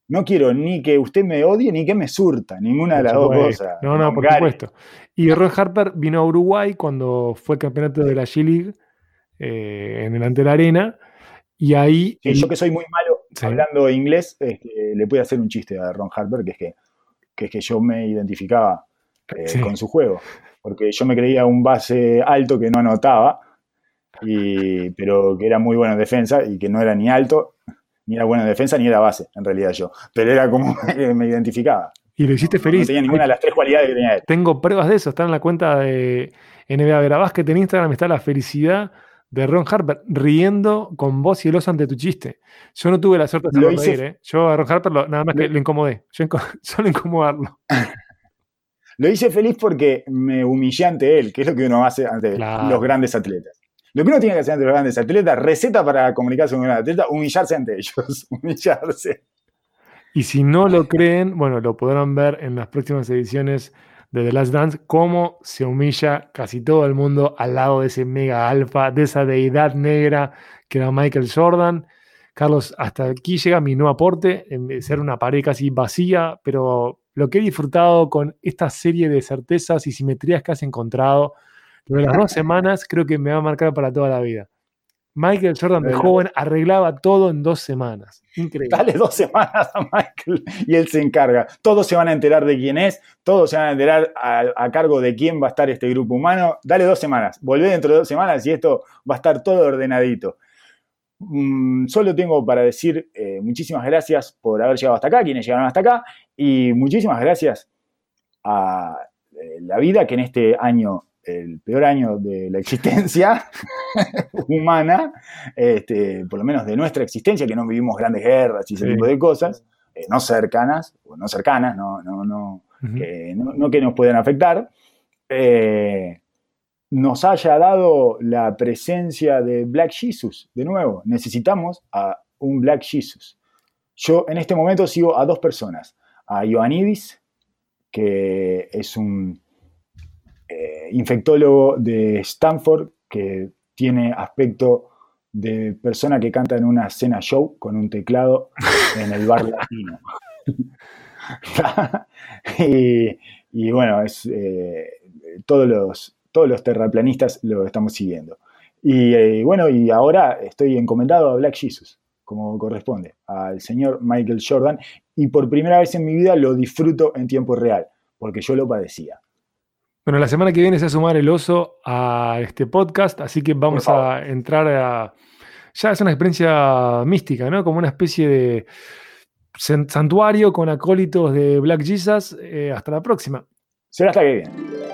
B: no quiero ni que usted me odie ni que me surta, ninguna de las dos cosas.
C: No, no, por supuesto. Y Ron Harper vino a Uruguay cuando fue el campeonato de la G-League eh, en de la arena. Y ahí.
B: yo que soy muy malo hablando inglés, este, le pude hacer un chiste a Ron Harper, que es que, es que yo me identificaba eh, con su juego. Porque yo me creía un base alto que no anotaba, y, pero que era muy bueno en defensa y que no era ni alto ni era bueno en defensa ni era base, en realidad yo. Pero era como me identificaba.
C: Y lo hiciste feliz.
B: No tenía ninguna de las tres cualidades que tenía él.
C: Tengo pruebas de eso, está en la cuenta de NBA Vera que en Instagram está la felicidad de Ron Harper riendo con voz y el oso ante tu chiste. Yo no tuve la suerte de hacerlo reír, ¿eh? Yo a Ron Harper nada más que lo incomodé. Yo solo incomodarlo.
B: lo hice feliz porque me humillé ante él, que es lo que uno hace ante los grandes atletas. Lo que uno tiene que hacer ante los grandes atletas, receta para comunicarse con un gran atleta, humillarse ante ellos. humillarse.
C: Y si no lo creen, bueno, lo podrán ver en las próximas ediciones de The Last Dance, cómo se humilla casi todo el mundo al lado de ese mega alfa, de esa deidad negra que era Michael Jordan. Carlos, hasta aquí llega mi nuevo aporte, en ser una pared casi vacía, pero lo que he disfrutado con esta serie de certezas y simetrías que has encontrado, de las dos semanas creo que me va a marcar para toda la vida. Michael Jordan de joven arreglaba todo en dos semanas. Increíble.
B: Dale dos semanas a Michael y él se encarga. Todos se van a enterar de quién es, todos se van a enterar a, cargo de quién va a estar este grupo humano. Dale dos semanas. Volvé dentro de dos semanas y esto va a estar todo ordenadito. Mm, solo tengo para decir eh, muchísimas gracias por haber llegado hasta acá, quienes llegaron hasta acá, y muchísimas gracias a eh, la vida que en este año el peor año de la existencia humana, este, por lo menos de nuestra existencia, que no vivimos grandes guerras y ese tipo de cosas, eh, no cercanas, o no cercanas, no, no, no, que, no, que nos puedan afectar, eh, nos haya dado la presencia de Black Jesus, de nuevo, necesitamos a un Black Jesus. Yo en este momento sigo a dos personas, a Ioannidis, que es un eh, infectólogo de Stanford que tiene aspecto de persona que canta en una cena show con un teclado en el bar latino. y, bueno, es, eh, todos, los, todos los terraplanistas lo estamos siguiendo. Y eh, bueno, y ahora estoy encomendado a Black Jesus, como corresponde, al señor Michael Jordan, y por primera vez en mi vida lo disfruto en tiempo real, porque yo lo padecía.
C: Bueno, la semana que viene se va a sumar el oso a este podcast, así que vamos a entrar a. Ya es una experiencia mística, ¿no? Como una especie de santuario con acólitos de Black Jesus. Eh, hasta la próxima.
B: Será hasta que viene.